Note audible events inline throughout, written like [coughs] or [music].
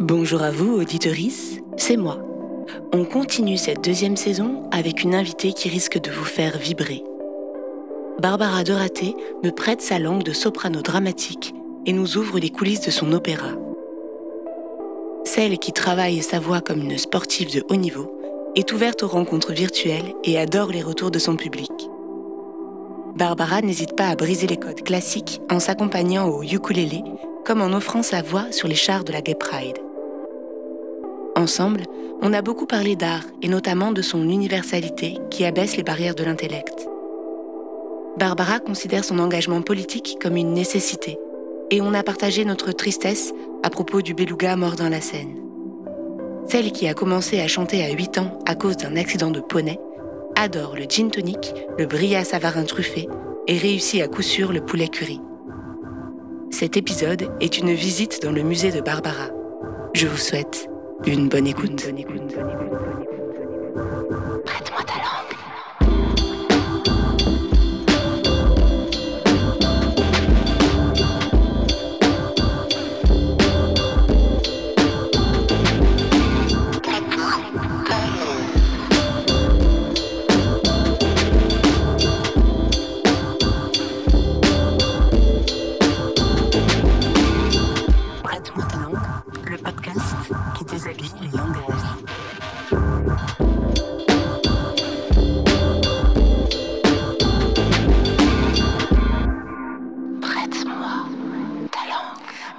Bonjour à vous, auditorice, c'est moi. On continue cette deuxième saison avec une invitée qui risque de vous faire vibrer. Barbara Doraté me prête sa langue de soprano dramatique et nous ouvre les coulisses de son opéra. Celle qui travaille sa voix comme une sportive de haut niveau est ouverte aux rencontres virtuelles et adore les retours de son public. Barbara n'hésite pas à briser les codes classiques en s'accompagnant au ukulélé comme en offrant sa voix sur les chars de la Gay Pride. Ensemble, on a beaucoup parlé d'art et notamment de son universalité qui abaisse les barrières de l'intellect. Barbara considère son engagement politique comme une nécessité et on a partagé notre tristesse à propos du beluga mort dans la Seine. Celle qui a commencé à chanter à 8 ans à cause d'un accident de poney adore le gin tonic, le brillat savarin truffé et réussit à coup sûr le poulet curry. Cet épisode est une visite dans le musée de Barbara. Je vous souhaite une bonne écoute. Prête-moi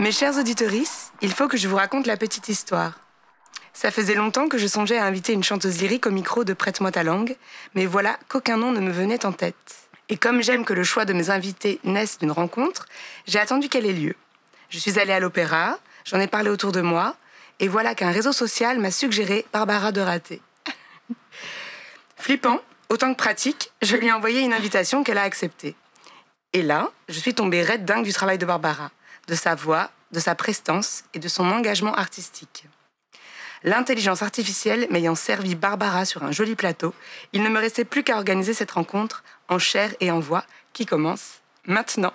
Mes chers auditorices, il faut que je vous raconte la petite histoire. Ça faisait longtemps que je songeais à inviter une chanteuse lyrique au micro de Prête-moi ta langue, mais voilà qu'aucun nom ne me venait en tête. Et comme j'aime que le choix de mes invités naisse d'une rencontre, j'ai attendu qu'elle ait lieu. Je suis allée à l'opéra, j'en ai parlé autour de moi, et voilà qu'un réseau social m'a suggéré Barbara de Raté. [laughs] Flippant, autant que pratique, je lui ai envoyé une invitation qu'elle a acceptée. Et là, je suis tombée raide dingue du travail de Barbara, de sa voix, de sa prestance et de son engagement artistique. L'intelligence artificielle m'ayant servi Barbara sur un joli plateau, il ne me restait plus qu'à organiser cette rencontre en chair et en voix qui commence maintenant.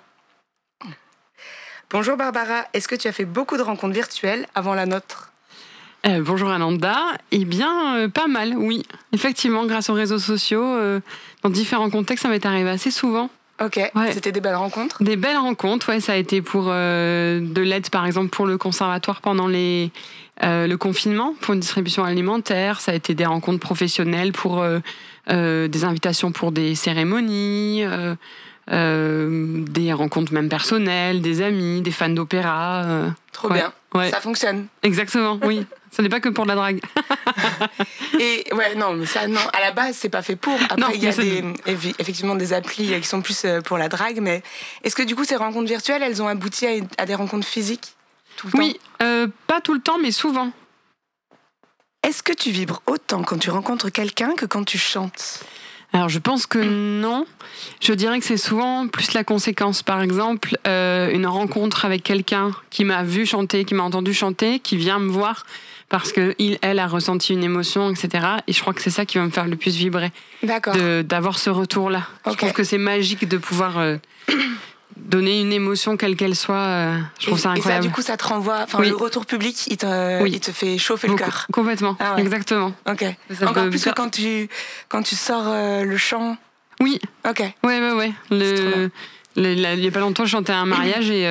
Bonjour Barbara, est-ce que tu as fait beaucoup de rencontres virtuelles avant la nôtre? Euh, bonjour Ananda. Eh bien, euh, pas mal, oui. Effectivement, grâce aux réseaux sociaux, euh, dans différents contextes, ça m'est arrivé assez souvent. Ok, Ouais. c'était des belles rencontres Des belles rencontres, ouais, ça a été pour euh, de l'aide, par exemple, pour le conservatoire pendant les, euh, le confinement, pour une distribution alimentaire. Ça a été des rencontres professionnelles pour euh, des invitations pour des cérémonies, des rencontres même personnelles, des amis, des fans d'opéra. Trop ouais, bien, ouais. ça fonctionne. Exactement, oui. [laughs] Ce n'est pas que pour la drague. [laughs] Et ouais, non, mais ça, non, à la base, c'est pas fait pour. Après, il y a des, effectivement des applis qui sont plus euh, pour la drague, mais est-ce que du coup, ces rencontres virtuelles, elles ont abouti à, à des rencontres physiques tout le Oui, euh, pas tout le temps, mais souvent. Est-ce que tu vibres autant quand tu rencontres quelqu'un que quand tu chantes? Alors je pense que non. Je dirais que c'est souvent plus la conséquence. Par exemple, euh, une rencontre avec quelqu'un qui m'a vu chanter, qui m'a entendu chanter, qui vient me voir parce que il, elle a ressenti une émotion, etc. Et je crois que c'est ça qui va me faire le plus vibrer, D'accord. d'avoir ce retour-là. Je trouve que c'est magique de pouvoir euh, donner une émotion quelle qu'elle soit. euh, je trouve et, ça et ça, incroyable. du coup, ça te renvoie. Enfin, Oui. le retour public, il te, Oui. il te fait chauffer le cœur. Complètement, Ah ouais. exactement. Ok. Ça Encore plus que quand tu, quand tu sors euh, le chant. Oui, Ok. Ouais, ouais, ouais. Le, le- la- il n'y a pas longtemps, je chantais à un mariage et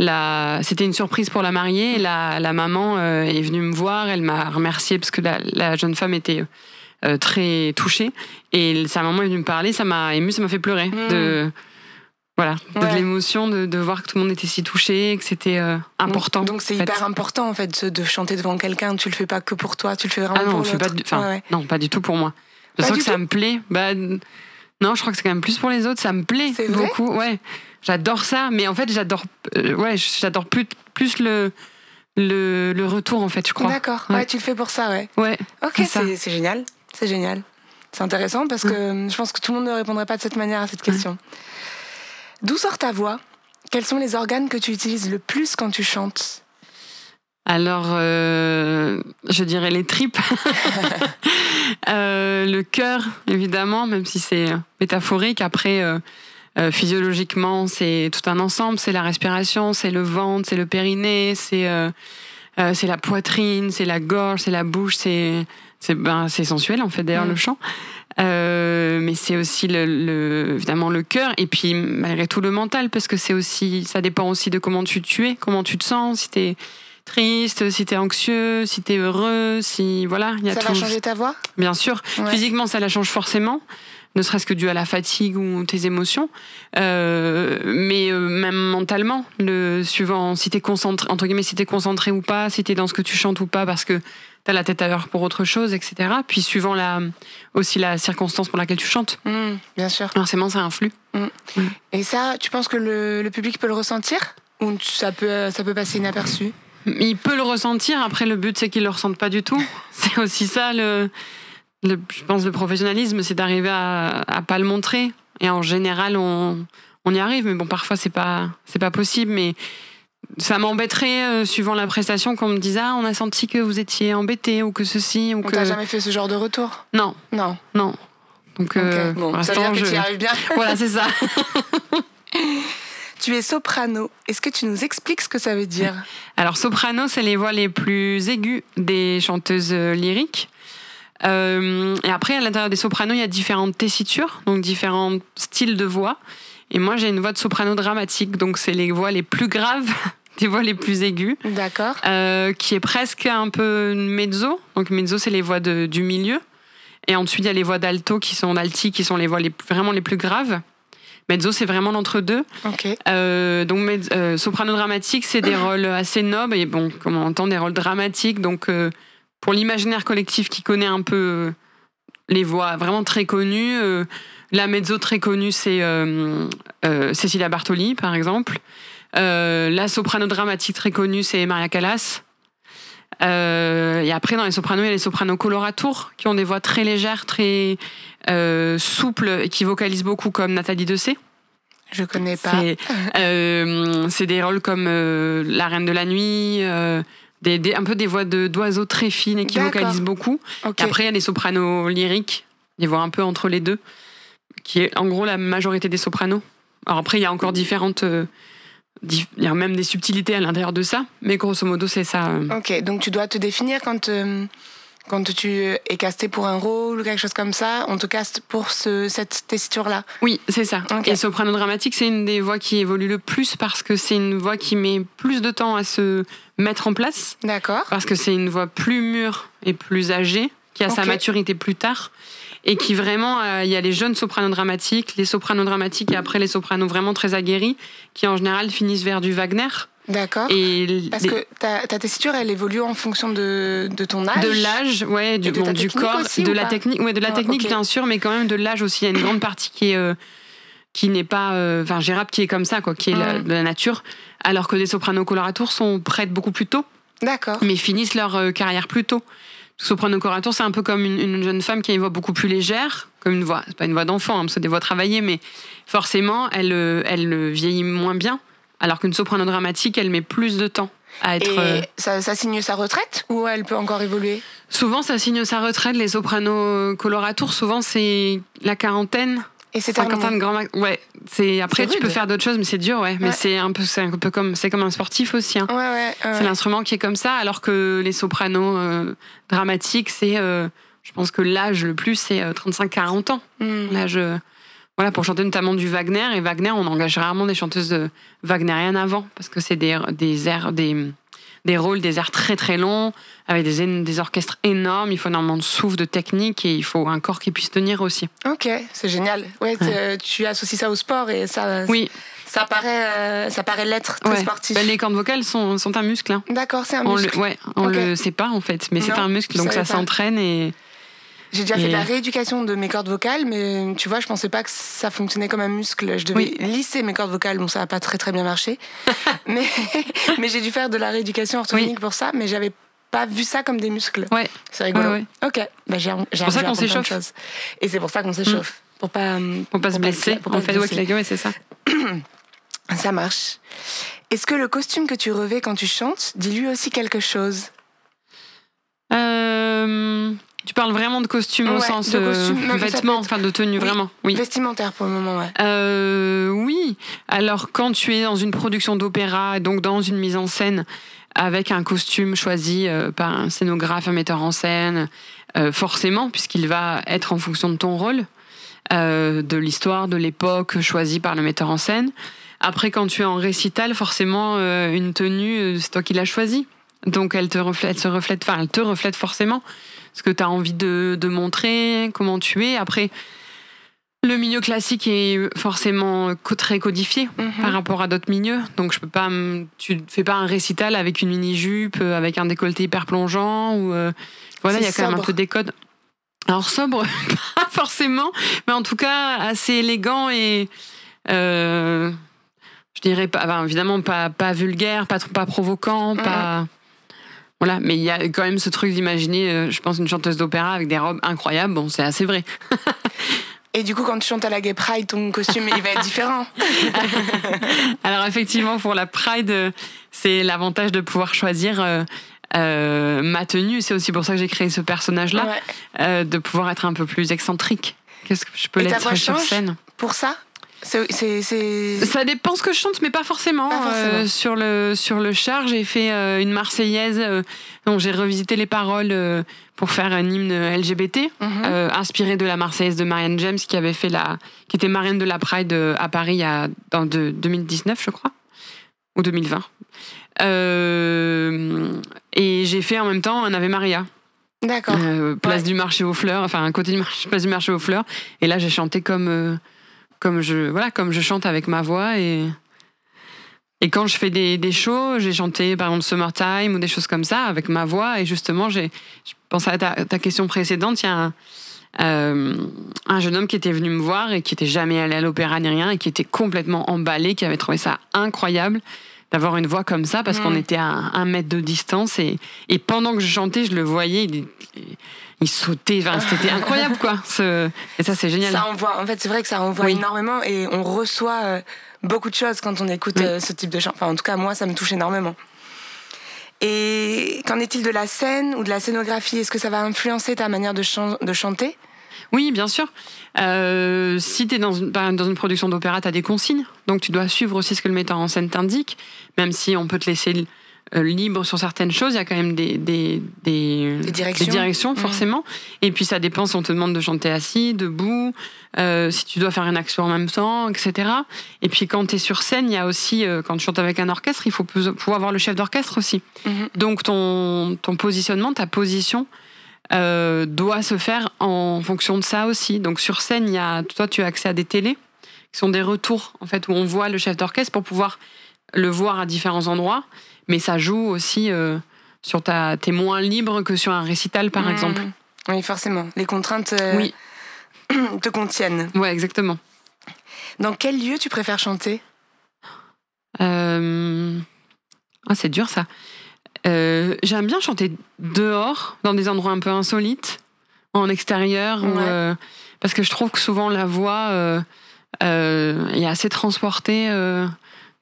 la, c'était une surprise pour la mariée. La, la maman euh, est venue me voir, elle m'a remercié parce que la, la jeune femme était euh, très touchée. Et sa maman est venue me parler, ça m'a ému, ça m'a fait pleurer. Mm. De, voilà, de Ouais. l'émotion, de, de voir que tout le monde était si touché, que c'était euh, important. Donc c'est hyper important en fait de chanter devant quelqu'un. Tu le fais pas que pour toi, tu le fais vraiment Ah non, pour je fais pas l'autre. du, enfin, Ouais, ouais. non, pas du tout pour moi. Je Pas sens que ça me plaît. Bah, non, je crois que c'est quand même plus pour les autres. Ça me plaît beaucoup. Ouais, j'adore ça. Mais en fait, j'adore, euh, ouais, j'adore plus, plus le, le, le retour en fait. Je crois. D'accord. Ouais. Ouais. tu le fais pour ça, ouais. Ouais. Ok, C'est génial. C'est génial. C'est intéressant parce que je pense que tout le monde ne répondrait pas de cette manière à cette question. D'où sort ta voix? Quels sont les organes que tu utilises le plus quand tu chantes? Alors, euh, je dirais les tripes. [laughs] Euh, le cœur, évidemment, même si c'est métaphorique. Après, euh, euh, physiologiquement, c'est tout un ensemble. C'est la respiration, c'est le ventre, c'est le périnée, c'est euh, Euh, c'est la poitrine, c'est la gorge, c'est la bouche, c'est c'est ben, c'est sensuel en fait d'ailleurs Mm. le chant. Mais c'est aussi le, le- évidemment le cœur et puis malgré tout le mental parce que c'est aussi ça dépend aussi de comment tu, tu es, comment tu te sens, si t'es triste, si t'es anxieux, si t'es heureux, si voilà, il y a Ça tout. va changer ta voix? Bien sûr, Ouais. physiquement ça la change forcément, ne serait-ce que dû à la fatigue ou tes émotions, Euh, mais euh, même mentalement, le suivant si t'es concentré entre guillemets si t'es concentré ou pas, si t'es dans ce que tu chantes ou pas parce que t'as la tête ailleurs pour autre chose, etc. Puis suivant la aussi la circonstance pour laquelle tu chantes, Mm, Bien sûr. forcément ça influe. Et ça, tu penses que le, le public peut le ressentir Ou ça peut, ça peut passer inaperçu? Il peut le ressentir. Après, le but, c'est qu'il le ressente pas du tout. [laughs] C'est aussi ça, le, le- je pense, le professionnalisme, c'est d'arriver à, à pas le montrer. Et en général, on, on y arrive. Mais bon, parfois, c'est pas, c'est pas possible. Mais ça m'embêterait, euh, suivant la prestation, qu'on me dise Ah, on a senti que vous étiez embêté ou que ceci ou On que. t'a jamais fait ce genre de retour? Non, Non. non. Donc, euh, Ok. Bon, pour ça veut dire que tu y arrives bien. [laughs] Voilà, c'est ça. [laughs] Tu es soprano. Est-ce que tu nous expliques ce que ça veut dire? Alors, soprano, c'est les voix les plus aiguës des chanteuses euh, lyriques. Euh, et après, à l'intérieur des sopranos, il y a différentes tessitures, donc différents styles de voix. Et moi, j'ai une voix de soprano dramatique, donc c'est les voix les plus graves, [laughs] des voix les plus aiguës, D'accord. euh, qui est presque un peu mezzo. Donc mezzo, c'est les voix de- du milieu. Et ensuite, il y a les voix d'alto qui sont d'alti, qui sont les voix les, vraiment les plus graves. Mezzo, c'est vraiment l'entre-deux. Ok. Euh, donc euh, soprano dramatique, c'est des [coughs] rôles assez nobles et bon, comme on entend, des rôles dramatiques. Donc euh, pour l'imaginaire collectif qui connaît un peu euh, les voix vraiment très connues, euh, la mezzo très connue, c'est euh, euh, Cecilia Bartoli, par exemple. La soprano dramatique très connue, c'est Maria Callas. Et après, dans les sopranos, il y a les sopranos coloratours qui ont des voix très légères, très souples et qui vocalisent beaucoup, comme Nathalie Dessay. Je connais pas. C'est des rôles comme La Reine de la Nuit, des, des- un peu des voix de- d'oiseaux très fines et qui vocalisent beaucoup. Après, il y a des sopranos lyriques, des voix un peu entre les deux, qui est en gros la majorité des sopranos. Alors après, il y a encore différentes. euh, il y a même des subtilités à l'intérieur de ça, mais grosso modo, c'est ça. euh. Ok, donc tu dois te définir quand, euh, quand tu es casté pour un rôle ou quelque chose comme ça. On te caste pour ce, cette tessiture-là. Oui, c'est ça. Ok. Et soprano dramatique, c'est une des voix qui évolue le plus parce que c'est une voix qui met plus de temps à se mettre en place. D'accord. parce que c'est une voix plus mûre et plus âgée, qui a sa maturité plus tard, et qui vraiment, euh, il y a les jeunes sopranos dramatiques, les sopranos dramatiques, et après les sopranos vraiment très aguerris, qui en général finissent vers du Wagner. D'accord. Et Parce les- que ta, ta tessiture, elle évolue en fonction de, de ton âge. de l'âge, ouais, du, bon, du corps, aussi, de la technique, ouais, de la Ah, technique bien sûr, mais quand même de l'âge aussi. Il y a une grande partie qui est euh, qui n'est pas, euh, enfin gérable, qui est comme ça, quoi, qui est la- de la nature, alors que les sopranos coloratours sont prêtes beaucoup plus tôt. D'accord. mais finissent leur euh, carrière plus tôt. Soprano corator, c'est un peu comme une, une jeune femme qui a une voix beaucoup plus légère, comme une voix, c'est pas une voix d'enfant, hein, c'est des voix travaillées, mais forcément, elle, euh, elle euh, vieillit moins bien, alors qu'une soprano dramatique, elle met plus de temps à être. Et euh, ça, ça signe sa retraite ou elle peut encore évoluer? Souvent, ça signe sa retraite. Les sopranos coloratours, souvent, c'est la quarantaine. Et c'est Cinquantaine terminé. grand max. Ouais, c'est après tu peux faire d'autres choses, mais c'est dur, ouais. Mais c'est un peu, c'est un peu comme, c'est comme un sportif aussi. hein. Ouais, ouais. C'est l'instrument qui est comme ça, alors que les sopranos euh, dramatiques, c'est, euh, je pense que l'âge le plus, c'est euh, 35-40 ans. Hmm. L'âge, voilà, pour chanter notamment du Wagner. Et Wagner, on engage rarement des chanteuses euh, wagnériennes avant, parce que c'est des, des airs, des, des rôles, des airs très très longs, avec des, des orchestres énormes. Il faut énormément de souffle, de technique, et il faut un corps qui puisse tenir aussi. Ok, c'est génial. Ouais, t'es- tu associes ça au sport et ça, Oui, ça paraît, euh, ça paraît l'être très ouais. sportif. Ben, les cordes vocales sont, sont un muscle. hein. D'accord, c'est un On muscle. le, ouais, on le sait pas en fait, mais c'est un muscle, donc ça s'entraîne et. J'ai déjà fait de la rééducation de mes cordes vocales, mais tu vois, je pensais pas que ça fonctionnait comme un muscle. Je devais Oui. lisser mes cordes vocales, bon, ça a pas très très bien marché. [laughs] mais mais j'ai dû faire de la rééducation orthophonique pour ça, mais j'avais pas vu ça comme des muscles. Ouais. C'est rigolo. Ouais, Ok, bah, j'ai j'ai pour ça qu'on s'échauffe. Et c'est pour ça qu'on s'échauffe. Pour pas, Pour pas se blesser. pour pas En fait, ouais, la- ouais, c'est ça. [clears throat] Ça marche. Est-ce que le costume que tu revais quand tu chantes dit lui aussi quelque chose? Euh, tu parles vraiment de costume au sens de euh, costume. Vêtements, être- enfin de tenue, Oui. vraiment. Oui. Vestimentaire pour le moment, ouais. Euh, oui. Alors, quand tu es dans une production d'opéra, donc dans une mise en scène, avec un costume choisi euh, par un scénographe, un metteur en scène, euh, forcément, puisqu'il va être en fonction de ton rôle, de l'histoire, de l'époque choisie par le metteur en scène. Après, quand tu es en récital, forcément, une tenue, c'est toi qui l'as choisie. Donc, elle te reflète, se reflète, enfin, elle te reflète forcément ce que tu as envie de, de montrer, comment tu es. Après, le milieu classique est forcément très codifié Mhm. par rapport à d'autres milieux. Donc je peux pas, tu ne fais pas un récital avec une mini jupe, euh, avec un décolleté hyper plongeant ou euh, voilà, il y a quand même un peu des codes. Alors sobre, [laughs] pas forcément, mais en tout cas assez élégant et euh, je dirais pas, enfin, évidemment pas pas vulgaire, pas pas provoquant, Mhm. pas voilà. Mais il y a quand même ce truc d'imaginer, euh, je pense, une chanteuse d'opéra avec des robes incroyables. Bon, c'est assez vrai. [laughs] Et du coup, quand tu chantes à la Gay Pride, ton costume, il va être différent. [laughs] Alors effectivement, pour la Pride, c'est l'avantage de pouvoir choisir euh, euh, ma tenue. C'est aussi pour ça que j'ai créé ce personnage-là, Ouais. euh, de pouvoir être un peu plus excentrique. Qu'est-ce que je peux l'être sur scène? Pour ça, Ça dépend ce que je chante, mais pas forcément. Pas forcément. Euh, sur le sur le char, j'ai fait euh, une Marseillaise euh, dont j'ai revisité les paroles euh, pour faire un hymne LGBT, Mhm. inspiré de la Marseillaise de Marianne James, qui avait fait la, qui était marraine de la Pride à Paris a, dans de, 2019, je crois, ou 2020. Euh, et j'ai fait en même temps un Ave Maria, D'accord. place Ouais. du marché aux fleurs, enfin un côté du marché, [laughs] place du marché aux fleurs. Et là, j'ai chanté comme comme je chante avec ma voix et quand je fais des, des shows, j'ai chanté par exemple Summertime ou des choses comme ça avec ma voix et justement j'ai je pensais à ta, question précédente, il y a un, euh, un jeune homme qui était venu me voir et qui était jamais allé à l'opéra ni rien et qui était complètement emballé, qui avait trouvé ça incroyable d'avoir une voix comme ça parce Mm. qu'on était à un mètre de distance et, et pendant que je chantais, je le voyais, il, il sautait, enfin, c'était incroyable quoi. [laughs] Ce- et ça c'est génial. Ça envoie. En fait, c'est vrai que ça envoie Oui. énormément et on reçoit euh, beaucoup de choses quand on écoute Oui. euh, ce type de chant. Enfin, en tout cas, moi, ça me touche énormément. Et qu'en est-il de la scène ou de la scénographie? Est-ce que ça va influencer ta manière de, chan- de chanter? Oui, bien sûr. Euh, si tu es dans une, exemple, dans une production d'opéra, tu as des consignes. Donc tu dois suivre aussi ce que le metteur en scène t'indique. Même si on peut te laisser euh, libre sur certaines choses, il y a quand même des, des, des, Des directions. Mhm. forcément. Et puis ça dépend si on te demande de chanter assis, debout, euh, si tu dois faire une action en même temps, etc. Et puis quand tu es sur scène, il y a aussi, euh, quand tu chantes avec un orchestre, il faut pou- pouvoir avoir le chef d'orchestre aussi. Mhm. Donc ton, ton positionnement, ta position euh, doit se faire en fonction de ça aussi. Donc sur scène, il y a, toi, tu as accès à des télés qui sont des retours en fait où on voit le chef d'orchestre pour pouvoir le voir à différents endroits. Mais ça joue aussi euh, sur ta, t'es moins libre que sur un récital par Mhm. exemple. Oui, forcément. Les contraintes euh, Oui, [clears throat] te contiennent. ouais, exactement. Dans quel lieu tu préfères chanter? Euh, Ah, c'est dur ça. Euh, J'aime bien chanter dehors, dans des endroits un peu insolites, en extérieur, euh, parce que je trouve que souvent la voix euh, est assez transportée.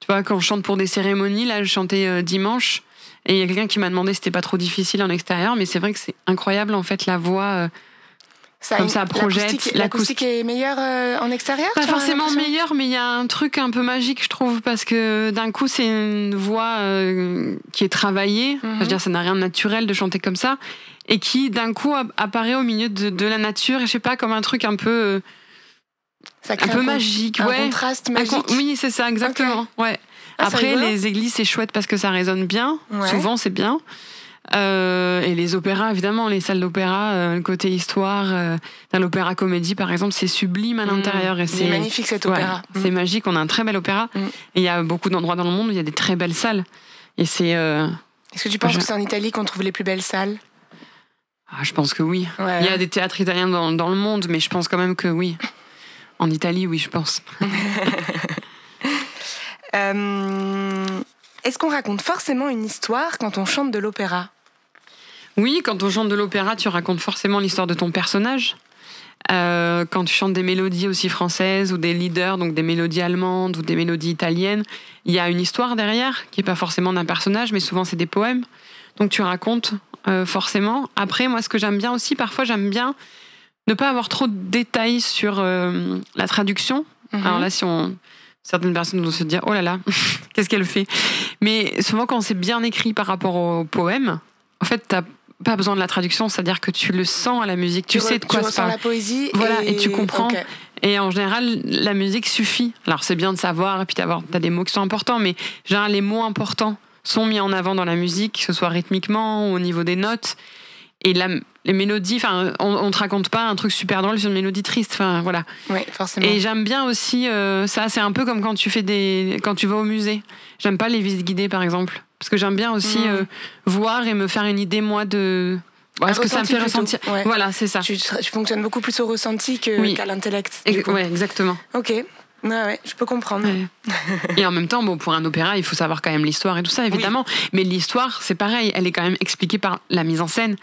tu vois, quand je chante pour des cérémonies, là, je chantais dimanche, et il y a quelqu'un qui m'a demandé si c'était pas trop difficile en extérieur, mais c'est vrai que c'est incroyable en fait la voix. Ça Comme ça projette, l'acoustique- est meilleure euh, en extérieur Pas forcément l'impression meilleur, mais il y a un truc un peu magique, je trouve, parce que d'un coup, c'est une voix euh, qui est travaillée. Enfin, je veux dire, ça n'a rien de naturel de chanter comme ça. Et qui, d'un coup, app- apparaît au milieu de, de la nature, et je sais pas, comme un truc un peu, euh, Ça un crée peu con- magique. un ouais. contraste Un magique. con- Oui, c'est ça, exactement. Ouais. Ah, Après, les églises, c'est chouette parce que ça résonne bien. Ouais. Souvent, c'est bien. Euh, et les opéras, évidemment, les salles d'opéra, euh, le côté histoire, euh, dans l'opéra comédie, par exemple, c'est sublime à Mm. l'intérieur. C'est magnifique cet Ouais, opéra. C'est magique, on a un très bel opéra. Mm. Et il y a beaucoup d'endroits dans le monde où il y a des très belles salles. Et c'est. Est-ce que tu penses Je- que c'est en Italie qu'on trouve les plus belles salles? Ah, je pense que oui. Ouais. Il y a des théâtres italiens dans, dans le monde, mais je pense quand même que oui. En Italie, oui, je pense. [laughs] Est-ce qu'on raconte forcément une histoire quand on chante de l'opéra? Oui, quand on chante de l'opéra, tu racontes forcément l'histoire de ton personnage. Euh, quand tu chantes des mélodies aussi françaises ou des leaders, donc des mélodies allemandes ou des mélodies italiennes, il y a une histoire derrière qui est pas forcément d'un personnage, mais souvent c'est des poèmes. Donc tu racontes euh, forcément. Après, moi, ce que j'aime bien aussi, parfois, j'aime bien ne pas avoir trop de détails sur euh, la traduction. Mhm. Alors là, si on certaines personnes vont se dire oh là là, [laughs] qu'est-ce qu'elle fait? Mais souvent quand c'est bien écrit par rapport au poème, en fait, t'as pas besoin de la traduction, c'est-à-dire que tu le sens à la musique, tu, sais de quoi tu ça parle. la poésie. Voilà, et, et tu comprends. Et en général, la musique suffit. Alors c'est bien de savoir, et puis t'as as des mots qui sont importants, mais général, les mots importants sont mis en avant dans la musique, que ce soit rythmiquement ou au niveau des notes. Et la, les mélodies, enfin, on, on te raconte pas un truc super drôle sur une mélodie triste, enfin voilà. Oui, forcément. Et j'aime bien aussi euh, ça, c'est un peu comme quand tu fais des, quand tu vas au musée. J'aime pas les visites guidées par exemple, parce que j'aime bien aussi Mhm. euh, voir et me faire une idée moi de ce que ça me fait plutôt, ressentir. ouais. Voilà, c'est ça. tu, tu fonctionnes beaucoup plus au ressenti que- Oui. qu'à l'intellect. ouais, exactement. Ok. Ouais, ouais, je peux comprendre. Ouais. et en même temps, bon, pour un opéra, il faut savoir quand même l'histoire et tout ça, évidemment. Mais l'histoire, c'est pareil, elle est quand même expliquée par la mise en scène,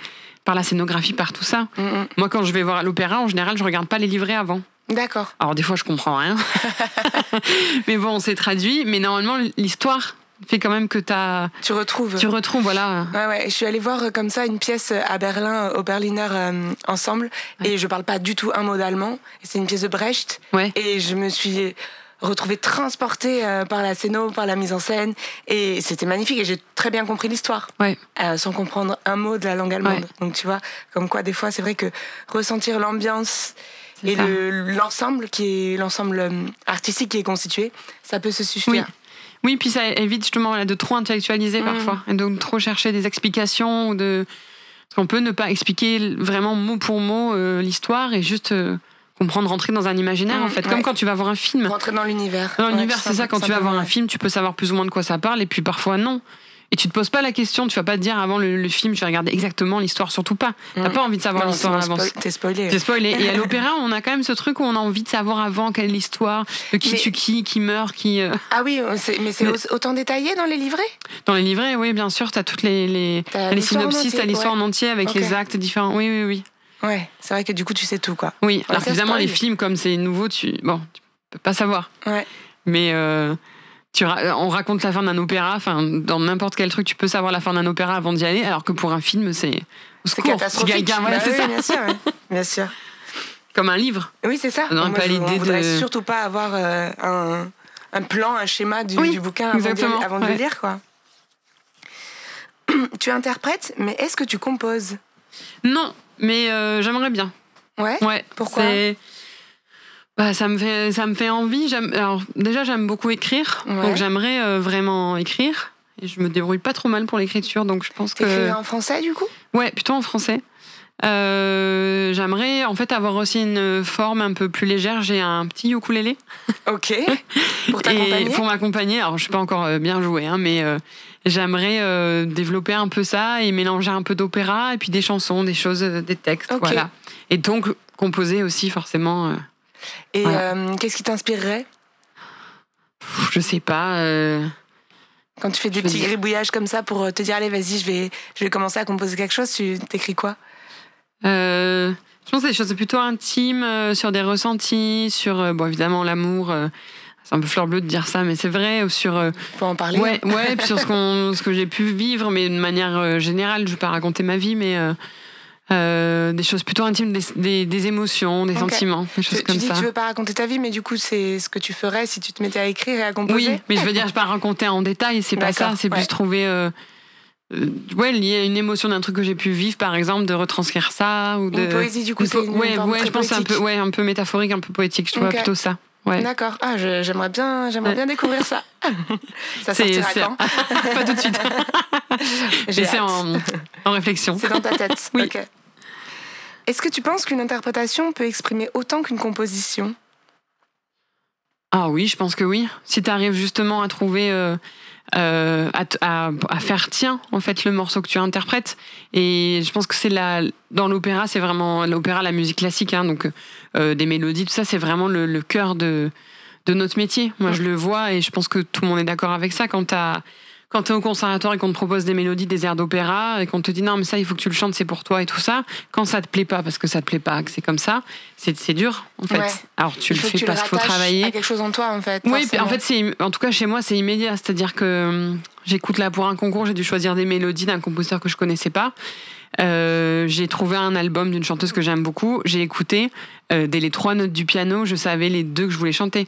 par la scénographie, par tout ça. Mm, mm. Moi, quand je vais voir l'opéra, en général, je regarde pas les livrets avant. D'accord. Alors des fois, je comprends rien. [laughs] [laughs] mais bon, c'est traduit. Mais normalement, l'histoire fait quand même que t'as- Tu retrouves. tu retrouves, voilà. Ouais, ouais. Je suis allée voir euh, comme ça une pièce euh, à Berlin, euh, au Berliner euh, Ensemble, et je parle pas du tout un mot d'allemand. C'est une pièce de Brecht, Ouais. et je me suis retrouvée transportée euh, par la scéno, par la mise en scène, et c'était magnifique. Et j'ai très bien compris l'histoire, Ouais. euh, sans comprendre un mot de la langue allemande. Donc tu vois, comme quoi des fois c'est vrai que ressentir l'ambiance et le- l'ensemble qui est l'ensemble artistique qui est constitué, ça peut se suffire. Oui, puis ça évite justement voilà, de trop intellectualiser Mm. parfois et de trop chercher des explications ou de parce qu'on peut ne pas expliquer vraiment mot pour mot euh, l'histoire et juste euh, comprendre rentrer dans un imaginaire Mm, en fait ouais. comme quand tu vas voir un film. Rentrer dans l'univers. Dans l'univers, c'est ça. Quand tu vas voir un film, tu peux savoir plus ou moins de quoi ça parle, et puis parfois non. Et tu te poses pas la question, tu vas pas te dire avant le, le film, je vais regarder exactement l'histoire, surtout pas. T'as pas envie de savoir l'histoire spoil- T'es spoilé. C'est spoilé. Et à [laughs] l'opéra, on a quand même ce truc où on a envie de savoir avant quelle est l'histoire, de qui Mais- tue qui, qui meurt, qui. euh. Ah oui, mais c'est Mais- autant détaillé dans les livrets? Dans les livrets, oui, bien sûr, t'as toutes les, les, T'as les l'histoire en synopsis, entier, t'as l'histoire ouais. en entier avec les actes différents. Oui, oui, oui. Ouais, c'est vrai que du coup, tu sais tout, quoi. Oui, alors évidemment, les films, comme c'est nouveau, tu. Bon, tu peux pas savoir. Ouais. Mais euh, tu ra- on raconte la fin d'un opéra, enfin, dans n'importe quel truc, tu peux savoir la fin d'un opéra avant d'y aller, alors que pour un film, c'est. C'est catastrophique. voilà, Bah oui, ça. bien sûr. ouais. Bien sûr. Comme un livre. Oui, c'est ça. Non, Moi, pas l'idée de- surtout pas avoir euh, un, un plan, un schéma du, Oui, du bouquin avant, de le lire, quoi. [clears throat] tu interprètes, mais est-ce que tu composes? Non, mais euh, j'aimerais bien. Ouais? Ouais. Pourquoi? Bah, ça me fait ça me fait envie. Alors déjà j'aime beaucoup écrire, Ouais. donc j'aimerais euh, vraiment écrire. Et je me débrouille pas trop mal pour l'écriture, donc je pense que en français, du coup? Ouais plutôt en français. Euh, j'aimerais en fait avoir aussi une forme un peu plus légère. J'ai un petit ukulélé [laughs] Ok. Pour t'accompagner? pour m'accompagner. Alors je suis pas encore euh, bien jouer, hein, mais euh, j'aimerais euh, développer un peu ça et mélanger un peu d'opéra et puis des chansons, des choses, des textes, voilà. Et donc composer aussi forcément. Et Voilà. euh, qu'est-ce qui t'inspirerait? Je sais pas. euh, Quand tu fais des Je petits dire- gribouillages comme ça pour euh, te dire, allez, vas-y, je vais, je vais commencer à composer quelque chose, tu t'écris quoi? Euh, je pense que des choses plutôt intimes, sur des ressentis, sur, bon, évidemment, l'amour. c'est un peu fleur bleue de dire ça, mais c'est vrai. Sur, Faut en parler. ouais, ouais, puis sur ce, qu'on, ce que j'ai pu vivre, mais de manière générale. Je vais pas raconter ma vie, mais euh, des choses plutôt intimes, des, des, des émotions, des sentiments, des Tu, choses tu comme dis ça. que tu veux pas raconter ta vie, mais du coup, c'est ce que tu ferais si tu te mettais à écrire et à composer Oui, mais je veux dire, je pas raconter en détail, c'est pas ça, c'est plus ouais. trouver. Euh, euh, ouais, lié à une émotion d'un truc que j'ai pu vivre, par exemple, de retranscrire ça. Ou de... Une poésie, du coup, c'est po- ouais, ouais, je pense un peu, ouais, un peu métaphorique, un peu poétique. Je trouve Ok. plutôt ça. Ouais. D'accord. Ah, j'aimerais bien, j'aimerais Ouais. bien découvrir ça. [laughs] ça C'est- sortira quand [laughs] Pas tout de suite. [laughs] Hâte. en, en réflexion. C'est dans ta tête. Oui. Est-ce que tu penses qu'une interprétation peut exprimer autant qu'une composition? Ah oui, je pense que oui. Si tu arrives justement à trouver, euh, euh, à, à- à faire tien en fait le morceau que tu interprètes, et je pense que c'est la dans l'opéra, c'est vraiment l'opéra, la musique classique, hein, donc euh, des mélodies, tout ça, c'est vraiment le, le cœur de de notre métier. Moi, je le vois et je pense que tout le monde est d'accord avec ça. Quand t'as quand tu es au conservatoire et qu'on te propose des mélodies, des airs d'opéra, et qu'on te dit non, mais ça, il faut que tu le chantes, c'est pour toi et tout ça, quand ça te plaît pas, parce que ça te plaît pas, que c'est comme ça, c'est dur, en fait. Ouais. Alors, tu le fais tu parce qu'il faut travailler. à quelque chose en toi, en fait. Oui, en fait, c'est en tout cas chez moi, c'est immédiat. C'est-à-dire que hum, j'écoute là pour un concours, j'ai dû choisir des mélodies d'un compositeur que je connaissais pas. Euh, j'ai trouvé un album d'une chanteuse que j'aime beaucoup. J'ai écouté euh, dès les trois notes du piano, je savais les deux que je voulais chanter.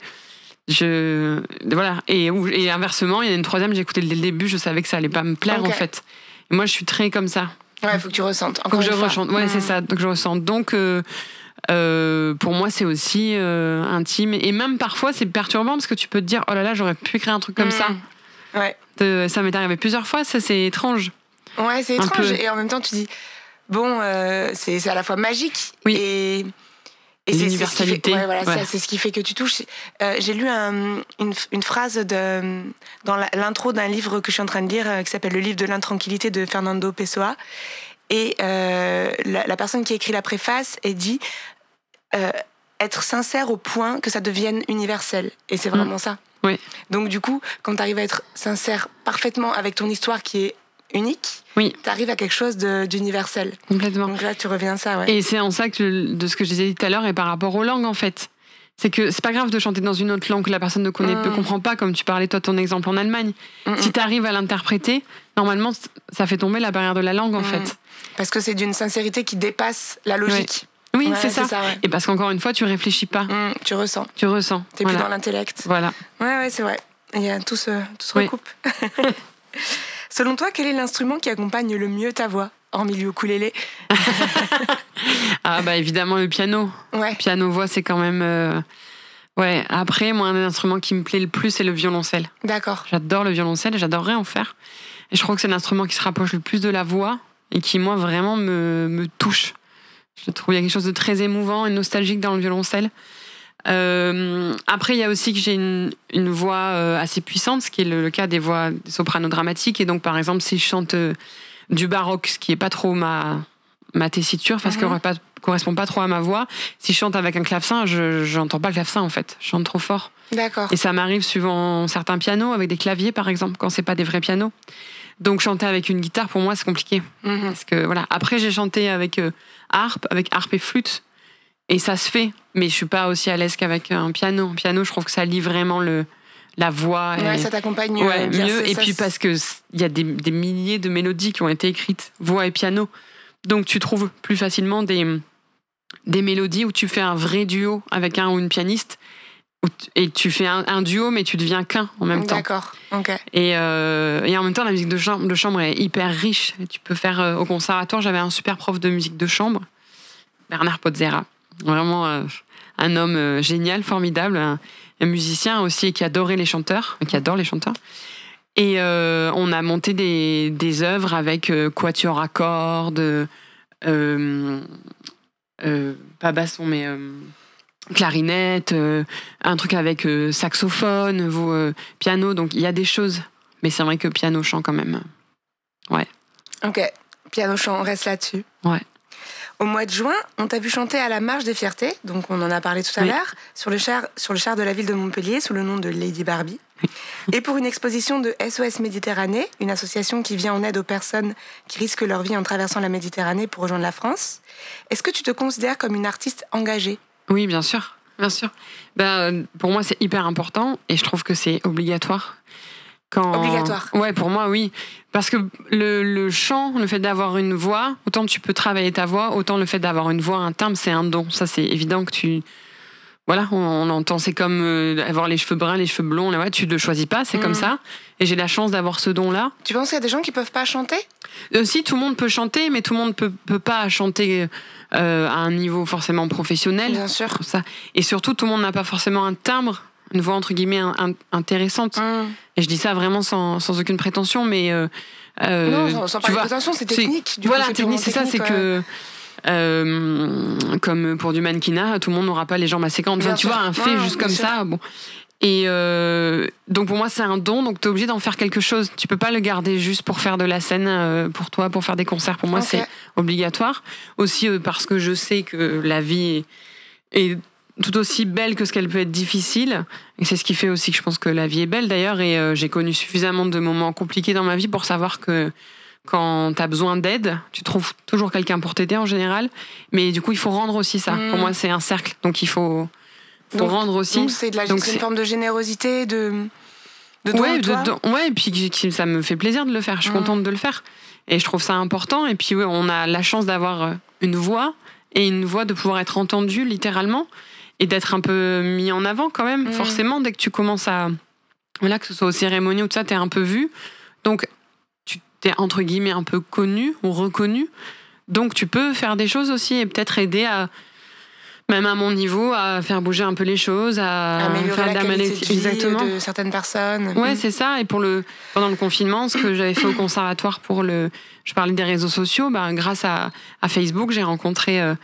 Je, voilà. Et, et inversement, il y a une troisième, j'ai écouté dès le début, je savais que ça allait pas me plaire en fait. Et moi, je suis très comme ça. Ouais, faut que tu ressentes. Faut Encore que je une fois. ressente. Ouais, c'est ça. Donc je ressens. Donc euh, euh, pour moi, c'est aussi euh, intime. Et même parfois, c'est perturbant parce que tu peux te dire, oh là là, j'aurais pu créer un truc comme ça. Ouais. De- ça m'est arrivé plusieurs fois. Ça, c'est étrange. Ouais, c'est étrange. peu. Et en même temps, tu dis, bon, euh, c'est c'est à la fois magique Oui. et. Et c'est- c'est ce qui fait- ouais, voilà, Ouais. ça, c'est ce qui fait que tu touches. Euh, J'ai lu un- une, une phrase de, dans l'intro d'un livre que je suis en train de lire euh, qui s'appelle Le livre de l'intranquillité de Fernando Pessoa. Et euh, la, la personne qui écrit la préface est dit euh, être sincère au point que ça devienne universel. Et c'est vraiment ça. Oui. Donc du coup, quand tu arrives à être sincère parfaitement avec ton histoire qui est unique, Oui. tu arrives à quelque chose d'universel. Complètement. Donc là, tu reviens à ça, ouais. Et c'est en ça que de ce que je disais tout à l'heure et par rapport aux langues en fait. C'est que c'est pas grave de chanter dans une autre langue que la personne ne connaît, Mm. ne comprend pas, comme tu parlais toi ton exemple en Allemagne. Si tu arrives à l'interpréter, normalement ça fait tomber la barrière de la langue en Mm. fait. Parce que c'est d'une sincérité qui dépasse la logique. Oui, Ouais, c'est ça. ouais. Et parce qu'encore une fois, tu réfléchis pas, Mm, tu ressens. tu ressens. T'es Voilà. plus dans l'intellect. Voilà. Ouais, ouais, c'est vrai. Il y a tout se, tout se Oui. recoupe. [laughs] [laughs] Selon toi, quel est l'instrument qui accompagne le mieux ta voix Hormis le ukulélé. [laughs] Ah bah évidemment le piano. Ouais. Piano voix c'est quand même. euh, Ouais. Après moi un des instruments qui me plaît le plus c'est le violoncelle. D'accord. J'adore le violoncelle et j'adorerais en faire. Et je crois que c'est l'instrument qui se rapproche le plus de la voix et qui moi vraiment me, me touche. Je trouve qu'il y a quelque chose de très émouvant et nostalgique dans le violoncelle. Euh, après, il y a aussi que j'ai une, une voix euh, assez puissante, ce qui est le, le cas des voix des sopranos dramatiques. Et donc, par exemple, si je chante euh, du baroque, ce qui est pas trop ma, ma tessiture, parce Mhm. qu'elle ne correspond pas trop à ma voix, si je chante avec un clavecin, je n'entends pas le clavecin en fait. Je chante trop fort. D'accord. Et ça m'arrive suivant certains pianos, avec des claviers par exemple, quand c'est pas des vrais pianos. Donc chanter avec une guitare, pour moi, c'est compliqué. Mhm. Parce que voilà. Après, j'ai chanté avec euh, harpe, avec harpe et flûte, et ça se fait. Mais je suis pas aussi à l'aise qu'avec un piano. Un piano, je trouve que ça lie vraiment le la voix. et- Ouais, ça t'accompagne Ouais, euh, mieux. Et ça, puis parce que s- il y a des, des milliers de mélodies qui ont été écrites voix et piano, donc tu trouves plus facilement des des mélodies où tu fais un vrai duo avec un ou une pianiste. Et tu fais un, un duo, mais tu deviens qu'un en même temps. D'accord. Ok. Et, euh, et en même temps, la musique de chambre, de chambre est hyper riche. Tu peux faire euh, au conservatoire, j'avais un super prof de musique de chambre, Bernard Pozzera. Vraiment euh, un homme euh, génial, formidable, un, un musicien aussi qui adorait les chanteurs, qui adore les chanteurs. Et euh, on a monté des, des œuvres avec euh, quatuor à cordes, euh, pas basson, mais clarinette, un truc avec saxophone, vos, piano. Donc il y a des choses. Mais c'est vrai que piano chant quand même. Ok. Piano chant, on reste là-dessus. Ouais. Au mois de juin, on t'a vu chanter à la Marche des Fiertés, donc on en a parlé tout à Oui. l'heure, sur le char sur le char de la ville de Montpellier sous le nom de Lady Barbie. Et pour une exposition de SOS Méditerranée, une association qui vient en aide aux personnes qui risquent leur vie en traversant la Méditerranée pour rejoindre la France. Est-ce que tu te considères comme une artiste engagée? Oui, bien sûr. Bien sûr. Ben, pour moi, c'est hyper important et je trouve que c'est obligatoire. Quand... Obligatoire. Ouais, pour moi, oui. Parce que le, le chant, le fait d'avoir une voix, autant tu peux travailler ta voix, autant le fait d'avoir une voix, un timbre, c'est un don. Ça, c'est évident que tu. Voilà, on, on entend, c'est comme euh, avoir les cheveux bruns, les cheveux blonds, là, ouais, tu ne le choisis pas, c'est comme ça. Et j'ai la chance d'avoir ce don-là. Tu penses qu'il y a des gens qui peuvent pas chanter? Aussi, tout le monde peut chanter, mais tout le monde peut, peut pas chanter euh, à un niveau forcément professionnel. Bien sûr. Ça. Et surtout, tout le monde n'a pas forcément un timbre, une voix entre guillemets un- un- intéressante. Hum. Et je dis ça vraiment sans, sans aucune prétention, mais. euh, euh, non, sans, sans tu vois, prétention, c'est technique. Du voilà, c'est technique, c'est ça, c'est que. euh, comme pour du mannequinat, tout le monde n'aura pas les jambes assez grandes. Enfin, tu vois, un fait Ouais, juste comme sûr. ça, bon. Et euh, donc pour moi, c'est un don, donc tu es obligé d'en faire quelque chose. Tu peux pas le garder juste pour faire de la scène pour toi, pour faire des concerts. Pour moi, c'est obligatoire. Aussi parce que je sais que la vie est, est tout aussi belle que ce qu'elle peut être difficile. Et c'est ce qui fait aussi que je pense que la vie est belle d'ailleurs. Et euh, j'ai connu suffisamment de moments compliqués dans ma vie pour savoir que quand tu as besoin d'aide, tu trouves toujours quelqu'un pour t'aider en général. Mais du coup, il faut rendre aussi ça. Mm. Pour moi, c'est un cercle. Donc il faut, faut Donc- rendre aussi. Donc c'est de la- Donc c'est une forme de générosité, de, de ouais, toi. de- de- ouais, et puis ça me fait plaisir de le faire. Je suis Mm. contente de le faire. Et je trouve ça important. Et puis, ouais, on a la chance d'avoir euh, une voix et une voix de pouvoir être entendue littéralement. Et d'être un peu mis en avant quand même. Mhm. Forcément, dès que tu commences à. Voilà, que ce soit aux cérémonies ou tout ça, t'es un peu vu. Donc, tu t'es entre guillemets un peu connu ou reconnu. Donc, tu peux faire des choses aussi et peut-être aider à. Même à mon niveau, à faire bouger un peu les choses, à Améliorer faire la de qualité maladie- de vie Exactement. de certaines personnes. Ouais, c'est ça. Et pour le pendant le confinement, ce que j'avais fait au conservatoire pour le, je parlais des réseaux sociaux. Ben, grâce à, à Facebook, j'ai rencontré euh,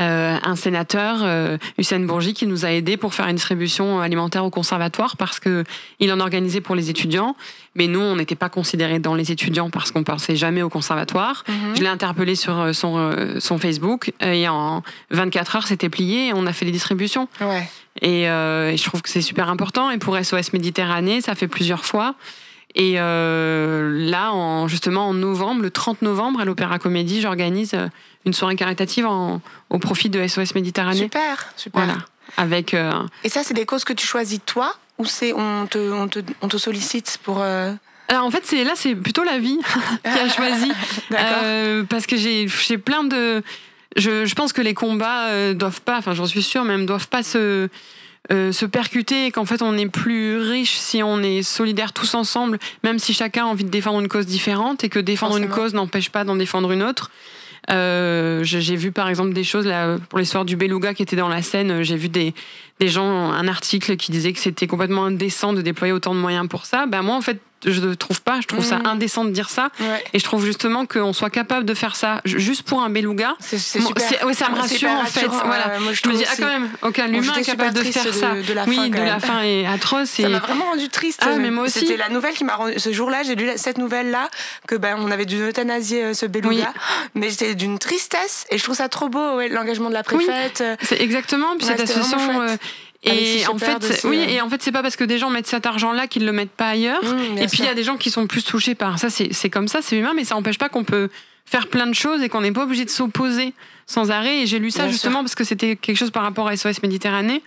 un sénateur, euh, Hussein Bourgi, qui nous a aidés pour faire une distribution alimentaire au conservatoire parce que il en organisait pour les étudiants. Mais nous, on n'était pas considérés dans les étudiants parce qu'on pensait jamais au conservatoire. Mhm. Je l'ai interpellé sur euh, son, euh, son Facebook et en 24 heures, c'était plié et on a fait les distributions. Ouais. Et, euh, je trouve que c'est super important. Et pour SOS Méditerranée, ça fait plusieurs fois. Et euh, là, en, justement, en novembre, le 30 novembre, à l'Opéra Comédie, j'organise euh, une soirée caritative en- au profit de SOS Méditerranée. Super, super. Voilà. Avec. euh, Et ça, c'est des causes que tu choisis toi ou c'est on te, on te, on te sollicite pour. euh, Alors en fait, c'est là, c'est plutôt la vie [laughs] qui a choisi. [laughs] Euh, parce que j'ai j'ai plein de. Je, je pense que les combats euh, doivent pas, enfin j'en suis sûre même, doivent pas se, euh, se percuter et qu'en fait on est plus riche si on est solidaires tous ensemble, même si chacun a envie de défendre une cause différente et que défendre une cause n'empêche pas d'en défendre une autre. Euh, j'ai vu par exemple des choses là pour l'histoire du beluga qui était dans la scène. J'ai vu des, des gens, un article qui disait que c'était complètement indécent de déployer autant de moyens pour ça. Ben moi en fait je ne trouve pas. Je trouve ça Mhm. indécent de dire ça. Ouais. Et je trouve justement qu'on soit capable de faire ça ju- juste pour un beluga. C'est c'est super. c'est- ouais, ça me C'est rassure en fait. rassurant, Voilà. ouais, moi, je, Je me dis, ah quand même, aucun Bon, humain j'étais est capable de faire ça. de- de la oui, fin, de la fin est atroce. Ça Et... m'a vraiment rendu triste. Ah, mais moi aussi. C'était la nouvelle qui m'a rendu. Ce jour-là, j'ai lu cette nouvelle-là que ben on avait dû euthanasier euh, ce beluga, Oui. [gasps] mais c'était d'une tristesse et je trouve ça trop beau, ouais, l'engagement de la Oui. préfète. euh, C'est exactement. Puis Ouais, cette et en fait, aussi, oui, ouais. et en fait, c'est pas parce que des gens mettent cet argent-là qu'ils le mettent pas ailleurs. Mmh, bien et puis il y a des gens qui sont plus touchés par ça. C'est comme ça, c'est humain, mais ça n'empêche pas qu'on peut faire plein de choses et qu'on n'est pas obligé de s'opposer sans arrêt. Et j'ai lu ça Bien justement parce que c'était quelque chose par rapport à SOS Méditerranée.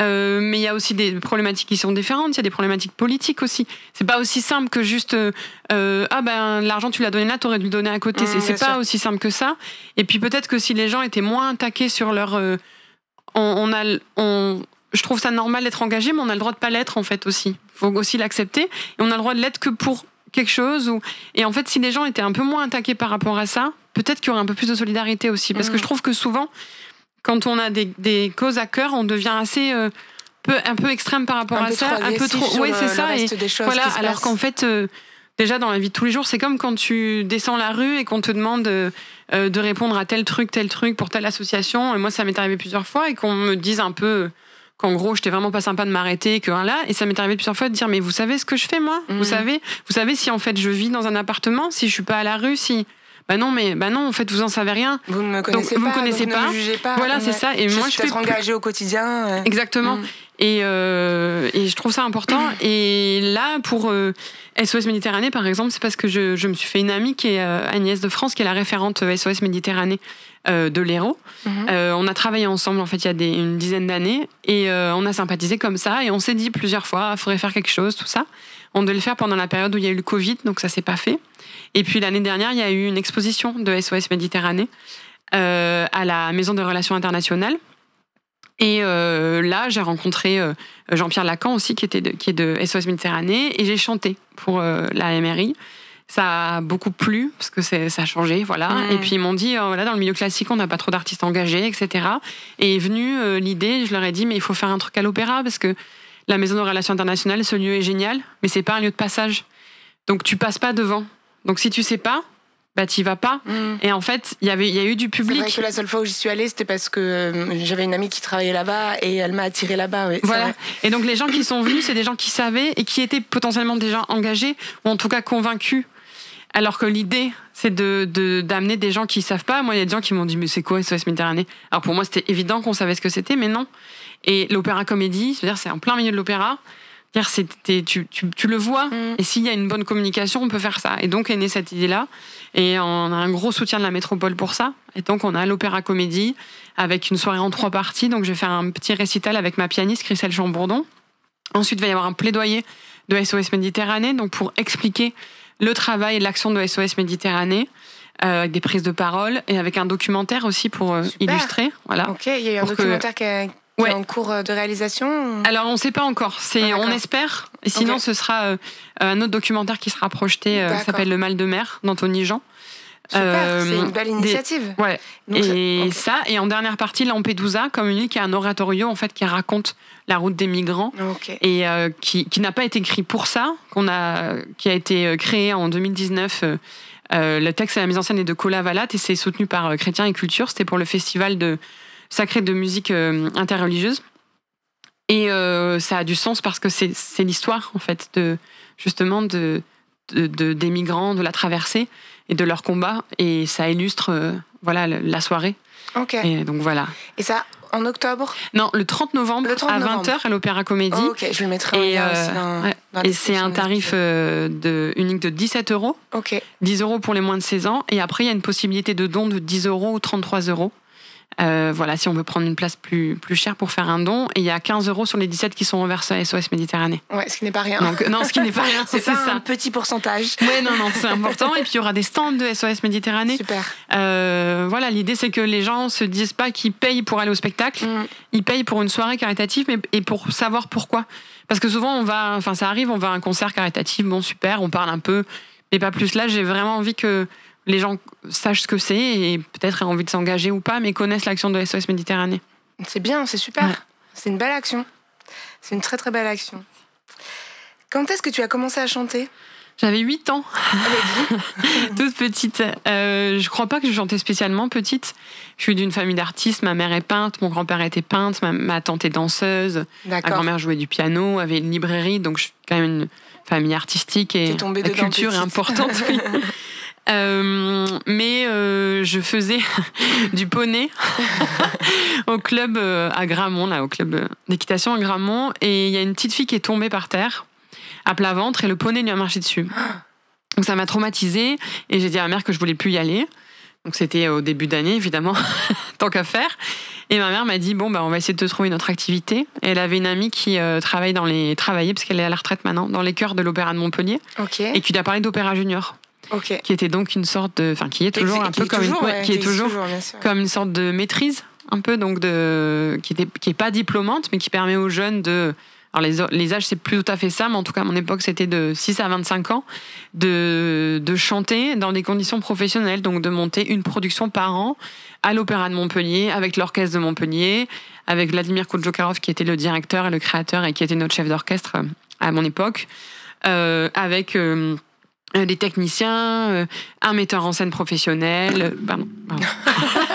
Euh, mais il y a aussi des problématiques qui sont différentes. Il y a des problématiques politiques aussi. C'est pas aussi simple que juste euh, euh, ah ben l'argent tu l'as donné là, t'aurais dû le donner à côté. Mmh, c'est pas sûr. aussi simple que ça. Et puis peut-être que si les gens étaient moins attaqués sur leur, euh, on, on a, on, je trouve ça normal d'être engagé, mais on a le droit de pas l'être en fait aussi. Faut aussi l'accepter. Et on a le droit de l'être que pour quelque chose. Ou... Et en fait, si les gens étaient un peu moins attaqués par rapport à ça, peut-être qu'il y aurait un peu plus de solidarité aussi. Parce que Mhm. je trouve que souvent, quand on a des, des causes à cœur, on devient assez euh, peu, un peu extrême par rapport un à ça, un peu trop. Oui, c'est ça. Et reste des choses voilà. Alors qu'en fait. euh, Déjà dans la vie de tous les jours, c'est comme quand tu descends la rue et qu'on te demande euh, de répondre à tel truc, tel truc pour telle association. Et moi, ça m'est arrivé plusieurs fois et qu'on me dise un peu qu'en gros, j'étais vraiment pas sympa de m'arrêter, que hein, là. Et ça m'est arrivé plusieurs fois de dire, mais vous savez ce que je fais moi? Mhm. Vous savez, vous savez si en fait je vis dans un appartement, si je suis pas à la rue, si? Bah non, mais bah non, en fait vous en savez rien. Vous ne me connaissez vous me pas, connaissez pas. ne me jugez pas. Voilà, c'est ça. Et je moi, suis je plus- engagée au quotidien. Exactement. Mm. Et, euh, et je trouve ça important. et là, pour euh, SOS Méditerranée, par exemple, c'est parce que je, je me suis fait une amie qui est euh, Agnès de France, qui est la référente euh, SOS Méditerranée euh, de l'Hérault. Euh, on a travaillé ensemble, en fait, il y a des, une dizaine d'années. Et euh, on a sympathisé comme ça. Et on s'est dit plusieurs fois, il faudrait faire quelque chose, tout ça. On devait le faire pendant la période où il y a eu le Covid, donc ça s'est pas fait. Et puis l'année dernière, il y a eu une exposition de SOS Méditerranée euh, à la Maison des Relations Internationales. Et euh, là, j'ai rencontré euh, Jean-Pierre Lacan aussi, qui, était de, qui est de SOS Méditerranée, et j'ai chanté pour euh, la MRI. Ça a beaucoup plu, parce que ça a changé, voilà. Et puis ils m'ont dit, euh, voilà, dans le milieu classique, on n'a pas trop d'artistes engagés, etc. Et est venue euh, l'idée, je leur ai dit, mais il faut faire un truc à l'opéra, parce que la Maison des Relations Internationales, ce lieu est génial, mais c'est pas un lieu de passage. Donc tu passes pas devant. Donc si tu sais pas, bah t'y vas pas. Mm. Et en fait, il y avait, il y a eu du C'est vrai public. que la seule fois où j'y suis allée, c'était parce que euh, j'avais une amie qui travaillait là-bas et elle m'a attirée là-bas. Oui, Voilà. vrai. Et donc les gens qui sont venus, c'est des gens qui savaient et qui étaient potentiellement déjà engagés ou en tout cas convaincus. Alors que l'idée, c'est de de- d'amener des gens qui savent pas. Moi, il y a des gens qui m'ont dit mais c'est quoi SOS Méditerranée? Alors pour moi, c'était évident qu'on savait ce que c'était, mais non. Et l'opéra comédie, c'est-à-dire c'est en plein milieu de l'opéra. C'était- tu, tu, tu le vois. Mm. Et s'il y a une bonne communication, on peut faire ça. Et donc est née cette idée-là. Et on a un gros soutien de la métropole pour ça. Et donc on a l'opéra comédie avec une soirée en trois parties. Donc je vais faire un petit récital avec ma pianiste Christelle Chambourdon. Ensuite, il va y avoir un plaidoyer de SOS Méditerranée, donc pour expliquer le travail et l'action de SOS Méditerranée, euh, avec des prises de parole et avec un documentaire aussi pour euh, illustrer. Voilà. Ok, il y a eu un que- documentaire qui, a- Ouais. en cours euh, de réalisation. Alors, on ne sait pas encore. C'est, Ah, on espère. Et sinon, ce sera euh, un autre documentaire qui sera projeté, euh, qui s'appelle Le Mal de mer, d'Anthony Jean. Super, Euh, c'est une belle des- initiative. Ouais. Donc, et ça, et en dernière partie, Lampedusa, comme une île qui a un oratorio en fait qui raconte la route des migrants et euh, qui, qui n'a pas été écrit pour ça, qu'on a, qui a été créé en 2019. euh, euh, le texte et la mise en scène est de Cola Valat et c'est soutenu par Chrétien et Culture. C'était pour le festival de sacré de musique euh, interreligieuse. Et euh, ça a du sens parce que c'est l'histoire en fait de justement de, de, de- des migrants, de la traversée et de leur combat. Et ça illustre euh, voilà la soirée. Ok. Et donc voilà. Et ça, en octobre? Non, le 30 novembre, Le 30 à novembre. 20h à l'Opéra Comédie. Ok, je le mettrai Et, aussi dans, ouais. dans la Et c'est un tarif euh, de, unique de 17 euros, Ok. 10 euros pour les moins de 16 ans, et après il y a une possibilité de don de 10 euros ou 33 euros. Euh, voilà, si on veut prendre une place plus, plus chère pour faire un don, et il y a 15 euros sur les 17 qui sont reversés à SOS Méditerranée. Ouais, ce qui n'est pas rien. Donc, non, ce qui n'est pas rien, [laughs] c'est c'est pas un ça. petit pourcentage. Ouais, non, non, c'est important. Et puis il y aura des stands de SOS Méditerranée. Super. Euh, voilà, l'idée c'est que les gens se disent pas qu'ils payent pour aller au spectacle, Mm. ils payent pour une soirée caritative mais, et pour savoir pourquoi. Parce que souvent on va, enfin ça arrive, on va à un concert caritatif, bon super, on parle un peu, mais pas plus. Là j'ai vraiment envie que les gens sachent ce que c'est et peut-être aient envie de s'engager ou pas, mais connaissent l'action de SOS Méditerranée. C'est bien, c'est super. Ouais. C'est une belle action. C'est une très très belle action. Quand est-ce que tu as commencé à chanter? J'avais 8 ans, Allez, dis. [laughs] toute petite. Euh, je crois pas que je chantais spécialement petite. Je suis d'une famille d'artistes, ma mère est peintre, mon grand-père était peintre, ma, ma tante est danseuse. Ma grand-mère jouait du piano, avait une librairie, donc je suis quand même une famille artistique et la culture est importante. oui. [laughs] Euh, mais euh, je faisais [laughs] du poney [laughs] au club euh, à Gramont, là, au club d'équitation à Gramont, et il y a une petite fille qui est tombée par terre à plat ventre et le poney lui a marché dessus. Donc ça m'a traumatisée et j'ai dit à ma mère que je voulais plus y aller. Donc c'était au début d'année évidemment, [laughs] tant qu'à faire. Et ma mère m'a dit bon bah on va essayer de te trouver une autre activité. Et elle avait une amie qui euh, travaille dans les travaillait parce qu'elle est à la retraite maintenant dans les chœurs de l'opéra de Montpellier Ok. et qui lui a parlé d'opéra junior, Ok. qui était donc une sorte de, enfin qui est toujours un Qui peu comme une, toujours, ouais, ouais, qui est toujours comme une sorte de maîtrise un peu donc de qui était qui est pas diplômante mais qui permet aux jeunes de alors les, les âges c'est plus tout à fait ça mais en tout cas à mon époque c'était de 6 à 25 ans de, de chanter dans des conditions professionnelles donc de monter une production par an à l'opéra de Montpellier avec l'orchestre de Montpellier avec Vladimir Kodjokarov qui était le directeur et le créateur et qui était notre chef d'orchestre euh, à mon époque euh, avec euh, des techniciens, euh, un metteur en scène professionnel, euh, pardon, pardon. [laughs]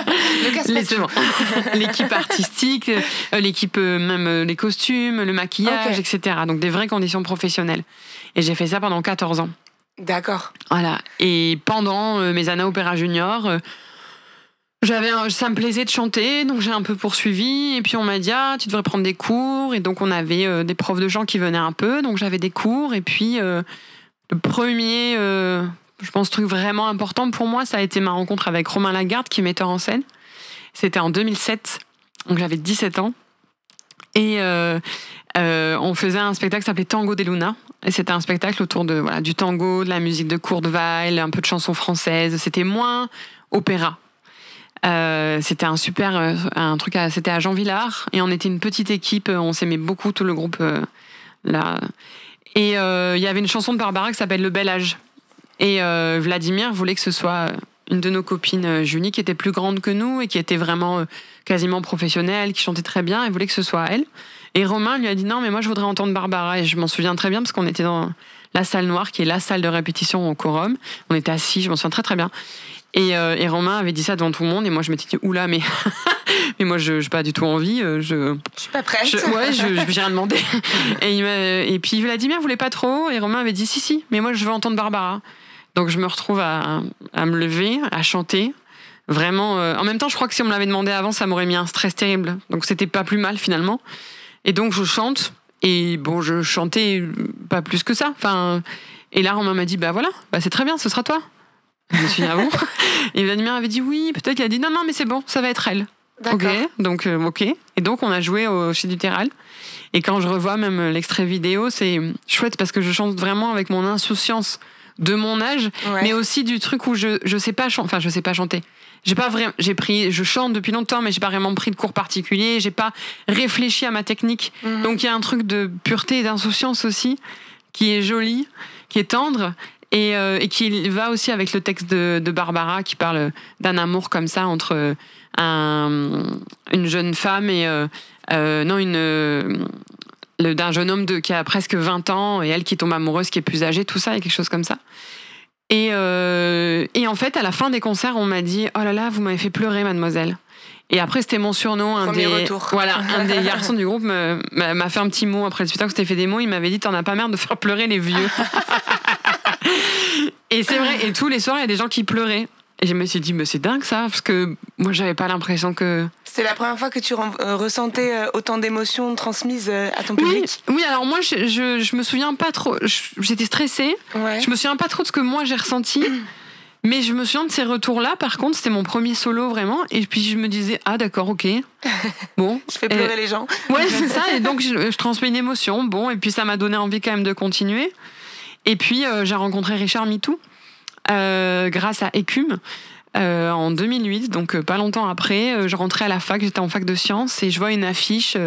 L'équipe artistique, euh, l'équipe euh, même euh, les costumes, le maquillage, etc. Donc des vraies conditions professionnelles. Et j'ai fait ça pendant 14 ans. D'accord. Voilà. Et pendant euh, mes années opéra junior, euh, j'avais, un- ça me plaisait de chanter, donc j'ai un peu poursuivi. Et puis on m'a dit ah tu devrais prendre des cours. Et donc on avait euh, des profs de chant qui venaient un peu, donc j'avais des cours. Et puis euh, le premier, euh, je pense truc vraiment important pour moi, ça a été ma rencontre avec Romain Lagarde, qui est metteur en scène. C'était en 2007, donc j'avais 17 ans. Et euh, euh, on faisait un spectacle qui s'appelait Tango des Luna. Et c'était un spectacle autour de voilà, du tango, de la musique de Kurt Weill, un peu de chansons françaises. C'était moins opéra. C'était un super un truc c'était à Jean Villard et on était une petite équipe on s'aimait beaucoup tout le groupe là et euh, il y avait une chanson de Barbara qui s'appelle Le Bel Âge. Et euh, Vladimir voulait que ce soit une de nos copines euh, Junie qui était plus grande que nous et qui était vraiment euh, quasiment professionnelle qui chantait très bien et voulait que ce soit elle. Et Romain lui a dit non mais moi je voudrais entendre Barbara. Et je m'en souviens très bien parce qu'on était dans la salle noire qui est la salle de répétition au quorum. On était assis je m'en souviens très très bien et, euh, et Romain avait dit ça devant tout le monde et moi je m'étais dit oula mais [laughs] mais moi je n'ai pas du tout envie euh, je Je suis pas prête. je, ouais, je, j'ai rien demandé. [laughs] Et, il et puis Vladimir voulait pas trop, et Romain avait dit si, si, mais moi je veux entendre Barbara. Donc je me retrouve à, à me lever, à chanter. Vraiment, euh, en même temps, je crois que si on me l'avait demandé avant, ça m'aurait mis un stress terrible. Donc c'était pas plus mal finalement. Et donc je chante, et bon, je chantais pas plus que ça. Enfin, et là, Romain m'a dit bah voilà, bah, c'est très bien, ce sera toi. Je me suis dit ah bon [laughs] Et Vladimir avait dit oui, peut-être qu'il a dit non, non, mais c'est bon, ça va être elle. Ok, D'accord. donc euh, ok. Et donc on a joué au chez Duterral. Et quand je revois même l'extrait vidéo, c'est chouette parce que je chante vraiment avec mon insouciance de mon âge, Ouais. mais aussi du truc où je je sais pas chanter. Enfin, je sais pas chanter. j'ai pas vraiment, j'ai pris, je chante depuis longtemps, mais j'ai pas vraiment pris de cours particuliers. J'ai pas réfléchi à ma technique. Mhm. Donc il y a un truc de pureté et d'insouciance aussi qui est joli, qui est tendre. Et, euh, et qui va aussi avec le texte de, de Barbara qui parle d'un amour comme ça entre un, une jeune femme et euh, euh, non une d'un jeune homme de, qui a presque 20 ans et elle qui tombe amoureuse qui est plus âgée tout ça et quelque chose comme ça. Et, euh, et en fait à la fin des concerts on m'a dit oh là là vous m'avez fait pleurer mademoiselle et après c'était mon surnom un Premier des retour. voilà un des [laughs] garçons du groupe m'a fait un petit mot après le spectacle. C'était fait des mots il m'avait dit t'en as pas merde de faire pleurer les vieux [laughs] et c'est vrai et tous les soirs il y a des gens qui pleuraient et je me suis dit mais c'est dingue ça parce que moi j'avais pas l'impression que C'était la première fois que tu euh, ressentais euh, autant d'émotions transmises euh, à ton oui public? oui alors moi je, je, je me souviens pas trop j'étais stressée Ouais. Je me souviens pas trop de ce que moi j'ai ressenti, [clears throat] mais je me souviens de ces retours-là. Par contre, c'était mon premier solo vraiment, et puis je me disais ah d'accord, ok, [laughs] bon, Je fais pleurer les gens. ouais c'est ça. Et donc je, je transmets une émotion, bon, et puis ça m'a donné envie quand même de continuer. Et puis euh, j'ai rencontré Richard Mitou euh, grâce à Écume. euh, en 2008, donc pas longtemps après, je rentrais à la fac, j'étais en fac de sciences et je vois une affiche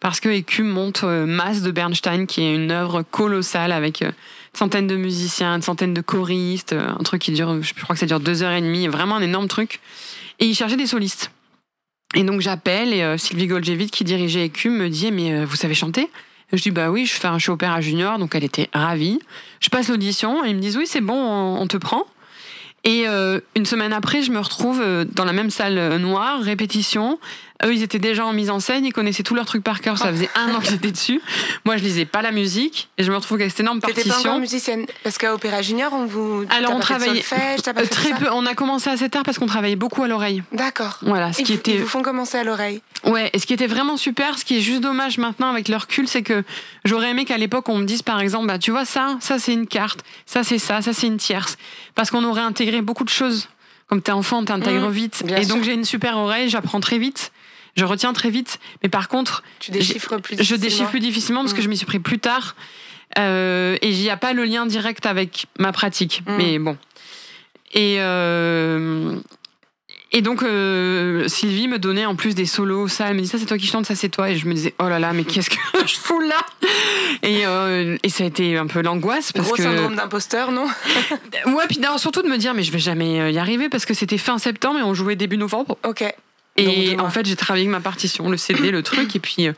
parce que Écume monte Masse de Bernstein, qui est une œuvre colossale avec euh, centaines de musiciens, une centaine de choristes, un truc qui dure, je crois que ça dure deux heures et demie, vraiment un énorme truc. Et il cherchait des solistes. Et donc j'appelle et Sylvie Goldjevit qui dirigeait Écume me dit mais vous savez chanter? Je dis bah oui, je fais un show opéra junior, donc elle était ravie. Je passe l'audition ils me disent oui c'est bon, on, on te prend. Et euh, une semaine après, je me retrouve euh, dans la même salle euh, noire, répétition. Eux, ils étaient déjà en mise en scène, ils connaissaient tous leurs trucs par cœur. Ça faisait un an que j'étais dessus. [laughs] Moi, je lisais pas la musique et je me retrouve avec cette énorme T'étais pas encore partition. musicienne Parce qu'à Opéra Junior, on vous. Alors, on fait travaillait- t'as pas Euh, fait très peu. On a commencé assez tard parce qu'on travaillait beaucoup à l'oreille. D'accord. Voilà, ce Ils, qui vous- ils était vous font commencer à l'oreille. Ouais, et ce qui était vraiment super, ce qui est juste dommage maintenant avec le recul, c'est que j'aurais aimé qu'à l'époque on me dise par exemple, bah tu vois ça, ça c'est une carte, ça c'est ça, ça c'est une tierce, parce qu'on aurait intégré beaucoup de choses. Comme t'es enfant, t'intègres Mmh, vite, et donc j'ai une super oreille, j'apprends très vite, je retiens très vite, mais par contre, Tu déchiffres plus je déchiffre plus difficilement parce que Mm. je m'y suis pris plus tard, euh, et il n'y a pas le lien direct avec ma pratique. Mm. Mais bon. Et euh, et donc euh, Sylvie me donnait en plus des solos, ça, elle me dit ça c'est toi qui chantes, ça c'est toi, et je me disais oh là là mais qu'est-ce que [laughs] je fous là? Et, euh, et ça a été un peu l'angoisse parce Gros que syndrome d'imposteur, non? Ouais puis non, surtout de me dire mais je vais jamais y arriver parce que c'était fin septembre et on jouait début novembre Ok. Et en fait j'ai travaillé avec ma partition, le CD, le truc et puis euh,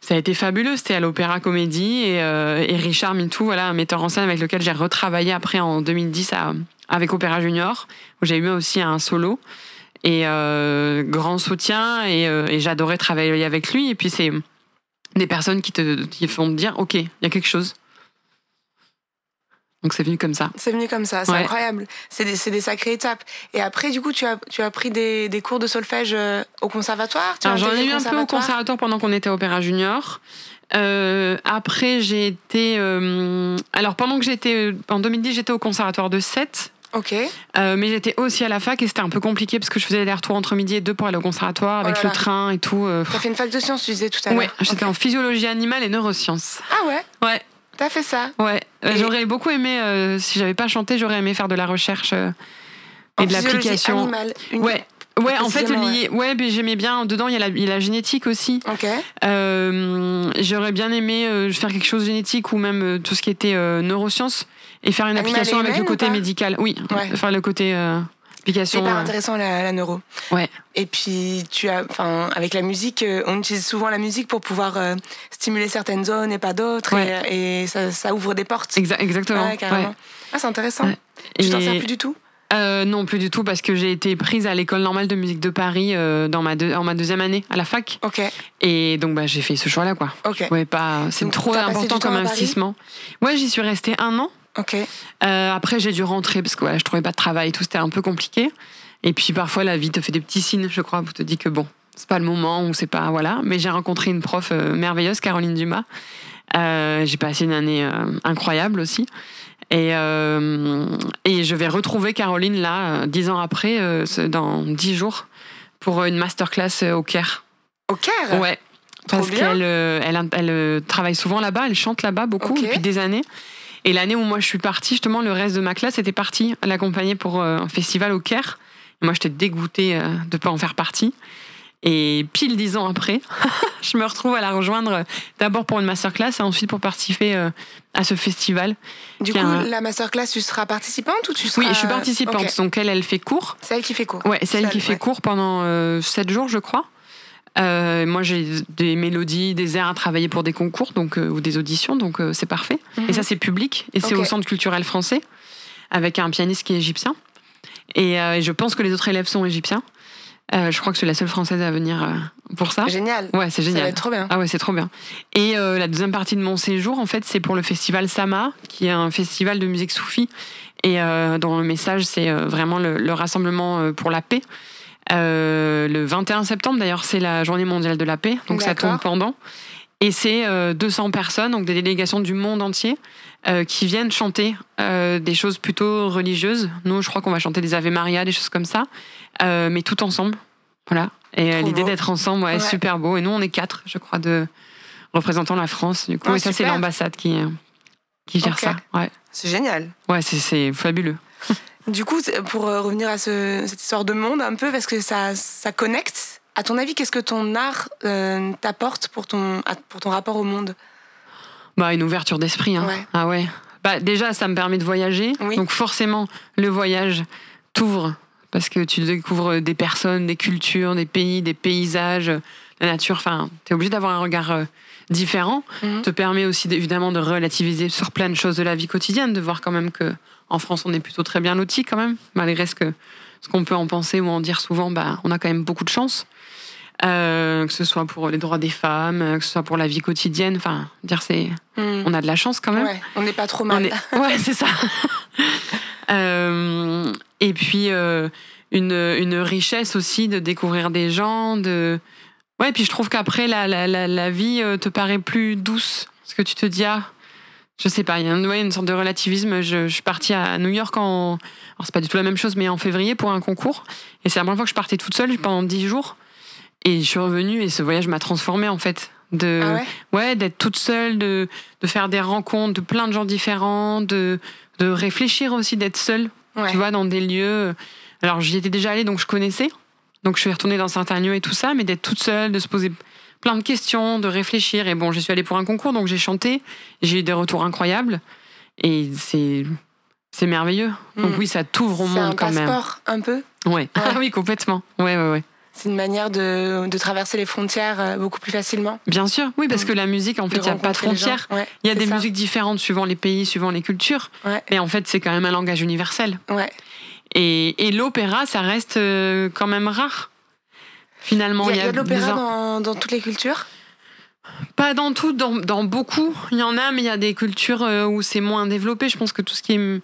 ça a été fabuleux, c'était à l'Opéra Comédie et, euh, et Richard Mitou, voilà un metteur en scène avec lequel j'ai retravaillé après en 2010 à- avec Opéra Junior où j'ai eu aussi un solo. Et euh, grand soutien et, euh, et j'adorais travailler avec lui. Et puis c'est des personnes qui te qui font te dire ok il y a quelque chose donc c'est venu comme ça C'est venu comme ça, c'est Ouais. incroyable. C'est des, sacrées étapes. Et après, du coup, tu as, tu as pris des, des cours de solfège euh, au conservatoire? J'en ai eu un peu au conservatoire? pendant qu'on était à Opéra Junior. Euh, après, j'ai été. euh, alors, pendant que j'étais. En 2010, j'étais au conservatoire de 7. Ok. euh, mais j'étais aussi à la fac et c'était un peu compliqué parce que je faisais les retours entre midi et deux pour aller au conservatoire Oh avec là le train et tout. T'as fait une fac de sciences, tu disais tout à l'heure. ouais, j'étais en physiologie animale et neurosciences. Ah ouais? Ouais, T'as fait ça? Ouais. Et- J'aurais beaucoup aimé, euh, si j'avais pas chanté, j'aurais aimé faire de la recherche euh, et En de l'application. Une- Ouais. Ouais, en fait, ouais, mais j'aimais bien. Dedans, il y, a la, il y a la génétique aussi. Ok. Euh, J'aurais bien aimé euh, faire quelque chose de génétique ou même tout ce qui était neurosciences et faire une Animal application avec le côté médical. Oui, Ouais. faire le côté C'est hyper euh, intéressant la, la neuro. Ouais. Et puis tu as, enfin, avec la musique, euh, on utilise souvent la musique pour pouvoir euh, stimuler certaines zones et pas d'autres, Ouais. et, et ça, ça ouvre des portes. exa- exactement. Ouais, carrément. ouais. Ah, c'est intéressant. Tu t'en Et- sers plus du tout? Euh, non, plus du tout, parce que j'ai été prise à l'école normale de musique de Paris euh, dans ma en ma deuxième année à la fac. Ok, Et donc, bah, j'ai fait ce choix-là, quoi. ok, Ouais, pas, c'est trop important comme investissement. Ouais, j'y suis restée un an. Ok. Euh, après, j'ai dû rentrer parce que voilà, je trouvais pas de travail, tout c'était un peu compliqué. Et puis parfois, la vie te fait des petits signes, je crois, pour te dire que bon, c'est pas le moment ou c'est pas voilà. Mais j'ai rencontré une prof euh, merveilleuse, Caroline Dumas. Euh, j'ai passé une année incroyable aussi. Et, et je vais retrouver Caroline là, dix ans après, dans dix jours, pour une masterclass au Caire. Au Caire? Ouais. Trop Parce qu'elle elle, elle, travaille souvent là-bas, elle chante là-bas beaucoup depuis des années. Et l'année où moi je suis partie, justement, le reste de ma classe était parti l'accompagner pour euh, un festival au Caire. Et moi, j'étais dégoûtée euh, de pas en faire partie. Et pile dix ans après, [laughs] je me retrouve à la rejoindre d'abord pour une masterclass et ensuite pour participer euh, à ce festival. Du coup, un- la masterclass, tu seras participante ou tu seras... Oui, je suis participante. Donc elle, elle fait cours. C'est elle qui fait cours. Ouais, c'est elle qui fait ouais. cours pendant euh, sept jours, je crois. Euh, moi, j'ai des mélodies, des airs à travailler pour des concours donc, euh, ou des auditions, donc euh, c'est parfait. Et ça, c'est public. Et c'est Mhm. Au Centre culturel français, avec un pianiste qui est égyptien. Et, et je pense que les autres élèves sont égyptiens. Je crois que je suis la seule française à venir pour ça. Génial. Ouais, c'est Ça va génial. être trop bien. Ah ouais, c'est trop bien. Et la deuxième partie de mon séjour, en fait, c'est pour le festival Sama, qui est un festival de musique soufie, et dont le message, c'est vraiment le, le rassemblement pour la paix. Euh, le 21 septembre, d'ailleurs, c'est la journée mondiale de la paix, donc ça tombe pendant. Et c'est euh, 200 personnes, donc des délégations du monde entier, euh, qui viennent chanter euh, des choses plutôt religieuses. Nous, je crois qu'on va chanter des Ave Maria, des choses comme ça, mais tout ensemble. Voilà. Et l'idée d'être ensemble, ouais, Ouais. super beau. Et nous, on est quatre, je crois, de représentant la France. Du coup, Ah, et ça, c'est l'ambassade qui, qui gère ça. Ouais, C'est génial. ouais c'est fabuleux. Du coup, pour euh, revenir à ce- cette histoire de monde un peu, parce que ça, ça connecte, à ton avis, qu'est-ce que ton art euh, t'apporte pour ton, pour ton rapport au monde? Bah, une ouverture d'esprit. Hein. Ouais. Ah ouais. Bah, déjà, ça me permet de voyager. Oui. Donc, forcément, le voyage t'ouvre parce que tu découvres des personnes, des cultures, des pays, des paysages, la nature. Enfin, tu es obligé d'avoir un regard euh, différent. Mhm. te permet aussi évidemment de relativiser sur plein de choses de la vie quotidienne, de voir quand même que en France on est plutôt très bien loti quand même, malgré ce que ce qu'on peut en penser ou en dire souvent, bah, on a quand même beaucoup de chance. Euh, que ce soit pour les droits des femmes, que ce soit pour la vie quotidienne, enfin, dire c'est, Hmm. on a de la chance quand même. Ouais, on n'est pas trop mal. est- [laughs] Ouais, c'est ça. [laughs] Euh, et puis euh, une, une richesse aussi de découvrir des gens, de ouais. Puis je trouve qu'après la, la, la, la vie te paraît plus douce, parce que tu te dis ah, je sais pas, il y a une, ouais, une sorte de relativisme. Je, je suis partie à New York en, alors c'est pas du tout la même chose, mais en février pour un concours. Et c'est la première fois que je partais toute seule pendant dix jours. Et je suis revenue et ce voyage m'a transformée en fait. De, Ah ouais? ouais, d'être toute seule, de, de faire des rencontres de plein de gens différents, de, de réfléchir aussi, d'être seule, Ouais. tu vois, dans des lieux. Alors j'y étais déjà allée, donc je connaissais. Donc je suis retournée dans certains lieux et tout ça, mais d'être toute seule, de se poser plein de questions, de réfléchir. Et bon, je suis allée pour un concours, donc j'ai chanté, j'ai eu des retours incroyables. Et c'est. C'est merveilleux. Donc Mm. oui, ça t'ouvre au C'est un monde quand même. passeport, un peu? Ouais. [laughs] Ah oui, complètement. Ouais, ouais, ouais. C'est une manière de, de traverser les frontières euh, beaucoup plus facilement. Bien sûr. Oui, parce Mm. que la musique, en fait, il n'y a pas de frontières. Ouais, Il y a c'est des ça. musiques différentes suivant les pays, suivant les cultures. Ouais, Mais en fait, c'est quand même un langage universel. ouais. Et, et l'opéra, ça reste euh, quand même rare. Finalement, Il y a, il y a de l'opéra dans, dans toutes les cultures? Pas dans tout, dans, dans beaucoup. Il y en a, mais il y a des cultures euh, où c'est moins développé. Je pense que tout ce qui est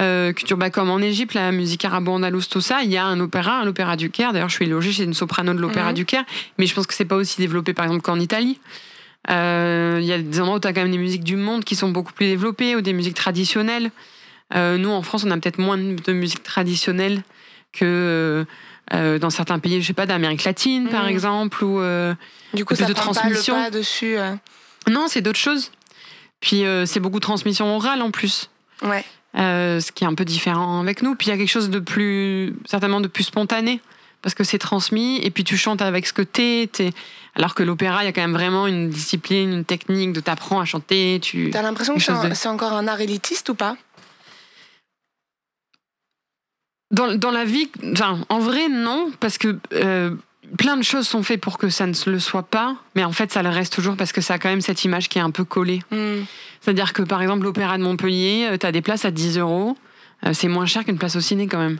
euh, culture, bah, comme en Égypte, la musique arabo-andalouse, tout ça, il y a un opéra, un opéra du Caire. D'ailleurs, je suis logée chez une soprano de l'opéra Mhm. du Caire, mais je pense que c'est pas aussi développé, par exemple, qu'en Italie. Euh, Il y a des endroits où tu as quand même des musiques du monde qui sont beaucoup plus développées, ou des musiques traditionnelles. Euh, nous, en France, on a peut-être moins de musique traditionnelle que euh, dans certains pays, je sais pas, d'Amérique latine, par Mhm. exemple, ou. euh, Du coup, ça de prend transmission. pas le pas dessus. euh. Non, c'est d'autres choses. Puis c'est beaucoup de transmission orale en plus, Ouais. ce qui est un peu différent avec nous. Puis il y a quelque chose de plus, certainement de plus spontané, parce que c'est transmis, et puis tu chantes avec ce que t'es. Alors que l'opéra, il y a quand même vraiment une discipline, une technique, de t'apprends à chanter. Tu... T'as l'impression que de- c'est encore un art élitiste ou pas? Dans, dans la vie, enfin, en vrai, non, parce que euh, plein de choses sont faites pour que ça ne le soit pas, mais en fait, ça le reste toujours parce que ça a quand même cette image qui est un peu collée. Hmm. C'est-à-dire que par exemple, l'Opéra de Montpellier, tu as des places à 10 euros. Euh, C'est moins cher qu'une place au ciné quand même.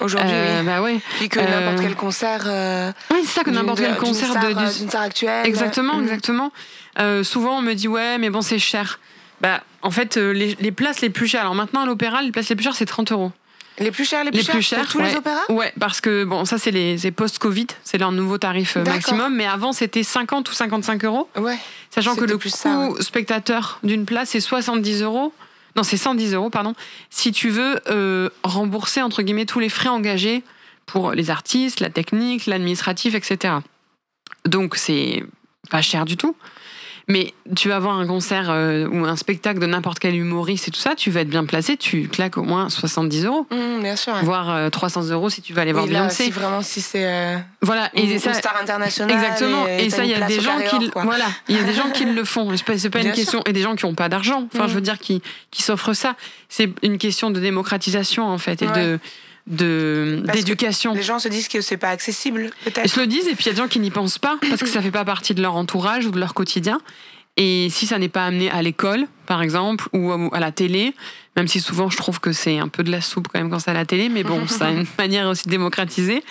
Aujourd'hui, Euh, oui. Bah ouais. Puis que euh, n'importe quel concert. euh, Oui, c'est ça que n'importe quel d'une concert star, de. euh, d'une star actuelle. Exactement, Hmm. exactement. Euh, souvent, on me dit ouais, mais bon, c'est cher. Bah, en fait, euh, les, les places les plus chères. Alors maintenant, à l'Opéra, les places les plus chères, c'est 30 euros. Les plus chers, les plus Les chers, plus chers, pour tous ouais. les opéras Ouais, parce que bon, ça, c'est les post-Covid, c'est leur nouveau tarif euh, maximum. Mais avant, c'était 50 ou 55 euros. Ouais. Sachant que le coût ça, ouais. spectateur d'une place, c'est 70 euros. Non, c'est 110 euros, pardon. Si tu veux euh, rembourser, entre guillemets, tous les frais engagés pour les artistes, la technique, l'administratif, etc. Donc, c'est pas cher du tout. Mais tu vas voir un concert euh, ou un spectacle de n'importe quel humoriste et tout ça, tu vas être bien placé, tu claques au moins 70 euros, Mmh, bien sûr. ouais. voire euh, 300 euros si tu vas aller voir Oui, Beyoncé. si vraiment, si c'est euh, Voilà, une, et ça, star internationale. Exactement. Et ça, il y a des gens qui, voilà, il y a des gens qui le font. C'est pas, pas une Bien question. Et des gens qui ont pas d'argent. Enfin, je veux dire, qui, qui s'offrent ça. C'est une question de démocratisation en fait et Ouais. de de d'éducation. Les gens se disent que c'est pas accessible, Ils peut-être. se le disent et puis il y a des gens qui n'y pensent pas parce que ça fait pas partie de leur entourage ou de leur quotidien. Et si ça n'est pas amené à l'école, par exemple, ou à la télé, même si souvent je trouve que c'est un peu de la soupe quand même quand c'est à la télé, mais bon, [laughs] ça a une manière aussi démocratisée,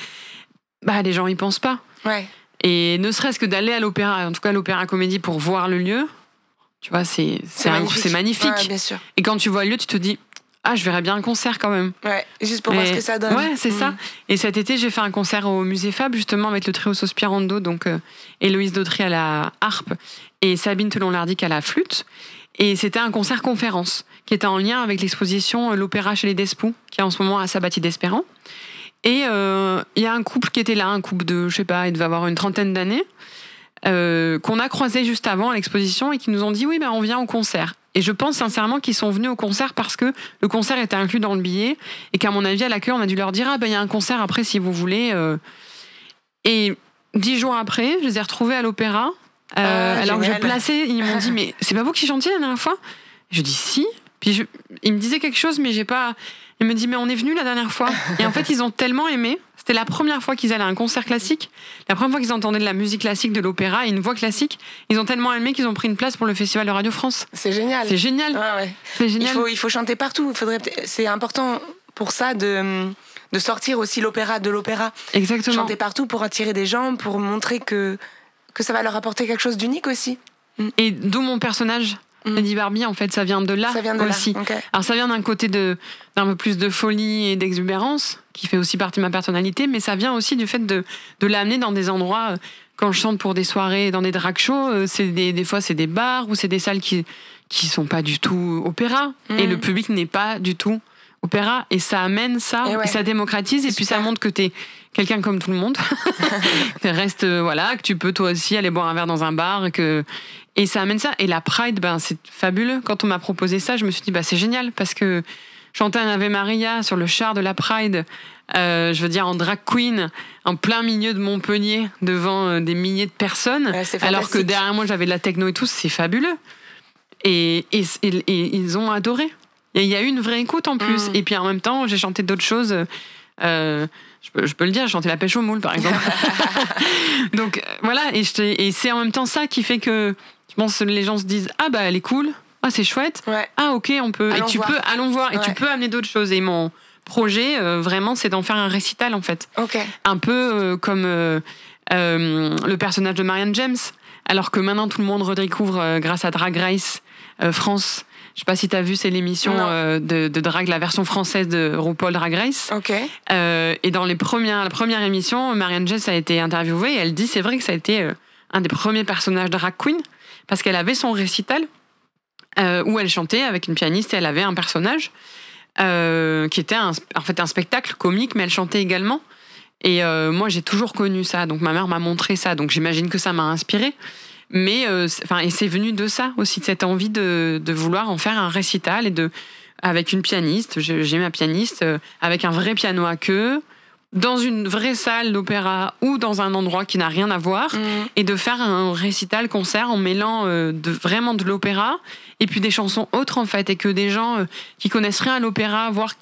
bah les gens y pensent pas. Ouais. Et ne serait-ce que d'aller à l'opéra, en tout cas à l'opéra comédie pour voir le lieu, tu vois, c'est c'est c'est magnifique. Ouais, bien sûr. Et quand tu vois le lieu, tu te dis ah, je verrais bien un concert quand même. Ouais, juste pour voir ce que ça donne. Ouais, c'est Mm. ça. Et cet été, j'ai fait un concert au Musée Fab, justement, avec le trio Sospirando, donc euh, Héloïse Dautry à la harpe et Sabine Telon-Lardic à la flûte. Et c'était un concert conférence qui était en lien avec l'exposition euh, L'Opéra chez les Despous, qui est en ce moment à Sabati d'Espérant. Et euh, il y a un couple qui était là, un couple de, je sais pas, il devait avoir une trentaine d'années, euh, qu'on a croisé juste avant à l'exposition et qui nous ont dit oui, ben on vient au concert. Et je pense sincèrement qu'ils sont venus au concert parce que le concert était inclus dans le billet et qu'à mon avis, à l'accueil, on a dû leur dire ah ben il y a un concert après si vous voulez. euh. Et dix jours après, je les ai retrouvés à l'opéra. euh, Ah, alors que je plaçais, ils m'ont dit [laughs] mais c'est pas vous qui chantiez la dernière fois? Je dis si. Puis je, ils me disaient quelque chose mais j'ai pas. Ils me dit mais on est venu la dernière fois. Et en fait ils ont tellement aimé. C'était la première fois qu'ils allaient à un concert classique, la première fois qu'ils entendaient de la musique classique, de l'opéra et une voix classique. Ils ont tellement aimé qu'ils ont pris une place pour le festival de Radio France. C'est génial. C'est génial. Ouais, ouais. C'est Il faut, il faut chanter partout. Il faudrait, c'est important pour ça de, de sortir aussi l'opéra de l'opéra. Exactement. Chanter partout pour attirer des gens, pour montrer que, que ça va leur apporter quelque chose d'unique aussi. Et d'où mon personnage, Mm. Lady Barbie, en fait, ça vient de là ça vient de aussi. là. Alors ça vient d'un côté de d'un peu plus de folie et d'exubérance, qui fait aussi partie de ma personnalité, mais ça vient aussi du fait de, de l'amener dans des endroits. euh, Quand je chante pour des soirées, dans des drag shows, euh, c'est des, des fois c'est des bars ou c'est des salles qui qui sont pas du tout opéra et le public n'est pas du tout opéra et ça amène ça Et et, ça démocratise et puis ça montre que t'es quelqu'un comme tout le monde. [laughs] Reste euh, voilà que tu peux toi aussi aller boire un verre dans un bar que et ça amène ça. Et la Pride ben c'est fabuleux. Quand on m'a proposé ça je me suis dit bah c'est génial parce que chanter un Ave Maria sur le char de la Pride euh, je veux dire en drag queen en plein milieu de Montpellier devant euh, des milliers de personnes. Ouais, alors que derrière moi j'avais de la techno et tout c'est fabuleux. Et, et, et- et ils ont adoré il y a eu une vraie écoute en plus. Mm. et puis en même temps j'ai chanté d'autres choses euh, je, peux, je peux le dire j'ai chanté la pêche au moule par exemple. [laughs] [laughs] Donc euh, voilà. Et, c'est en même temps ça qui fait que je pense que les gens se disent ah bah elle est cool. Ah c'est chouette. Ouais. ah ok on peut. Allons et tu voir. peux allons voir. Et tu peux amener d'autres choses. Et mon projet euh, vraiment c'est d'en faire un récital en fait. Un peu euh, comme le personnage de Marianne James. Alors que maintenant tout le monde redécouvre grâce à Drag Race France je sais pas si tu as vu c'est l'émission euh, de, de drag la version française de RuPaul Drag Race Ok. euh, et dans les premières, la première émission, Marianne Jess a été interviewée et elle dit c'est vrai que ça a été euh, un des premiers personnages drag queen parce qu'elle avait son récital où elle chantait avec une pianiste et elle avait un personnage qui était un, en fait un spectacle comique mais elle chantait également. Et moi j'ai toujours connu ça donc ma mère m'a montré ça donc j'imagine que ça m'a inspiré. Mais euh, enfin et c'est venu de ça aussi de cette envie de, de vouloir en faire un récital et de avec une pianiste, j'ai ma pianiste, euh, avec un vrai piano à queue, dans une vraie salle d'opéra ou dans un endroit qui n'a rien à voir, Mm. et de faire un récital concert en mêlant euh, de, vraiment de l'opéra et puis des chansons autres en fait, et que des gens euh, qui connaissent rien à l'opéra, voire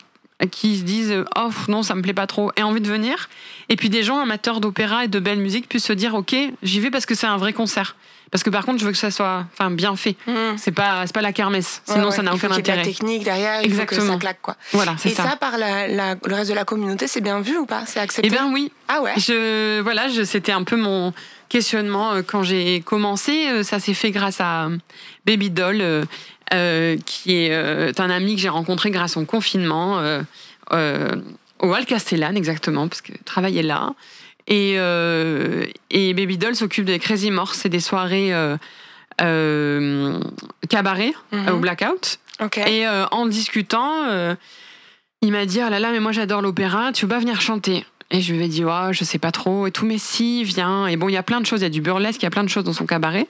qui se disent euh, oh non ça me plaît pas trop aient envie de venir et puis des gens amateurs d'opéra et de belle musique puissent se dire ok j'y vais parce que c'est un vrai concert parce que par contre je veux que ça soit enfin bien fait Mm. c'est pas c'est pas la kermesse sinon Ouais, ça n'a Il faut aucun qu'il y de la intérêt technique derrière, il faut que Exactement. ça claque quoi. voilà c'est Et ça, ça par la, la- le reste de la communauté, c'est bien vu ou pas? C'est accepté? Eh bien oui Ah ouais? Je, voilà, je, c'était un peu mon questionnement euh, quand j'ai commencé. Euh, Ça s'est fait grâce à euh, Baby Doll, euh, euh, qui est euh, un ami que j'ai rencontré grâce au confinement au Val Castellane, exactement, parce que je travaillais là. Et, euh, et Baby Doll s'occupe des Crazy Morse, c'est des soirées euh, euh, cabaret euh, au Blackout. Et euh, en discutant, il m'a dit Oh là là, mais moi j'adore l'opéra, tu veux pas venir chanter? Et je lui ai dit Ouais, je sais pas trop et tout, mais si, viens. Et bon, il y a plein de choses, il y a du burlesque, il y a plein de choses dans son cabaret.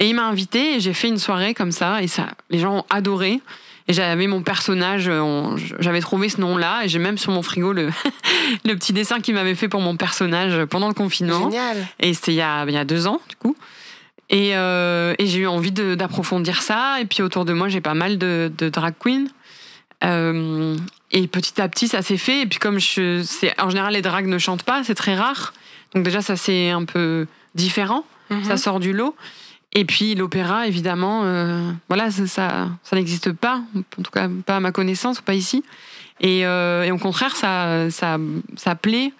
Et il m'a invité et j'ai fait une soirée comme ça et ça, les gens ont adoré. Et j'avais mon personnage, on- j'avais trouvé ce nom-là et j'ai même sur mon frigo le, [laughs] le petit dessin qu'il m'avait fait pour mon personnage pendant le confinement. Génial. Et c'était il, y a- il y a deux ans, du coup. Et, euh, et j'ai eu envie d'approfondir ça. Et puis autour de moi, j'ai pas mal de, de drag queens. Euh, et petit à petit, ça s'est fait. Et puis comme je, en général, les drags ne chantent pas, c'est très rare. Donc déjà, ça c'est un peu différent. Mhm. Ça sort du lot. Et puis l'opéra, évidemment, euh, voilà, ça, ça, ça n'existe pas. En tout cas, pas à ma connaissance, pas ici. Et, euh, et au contraire, ça, ça, ça plaît.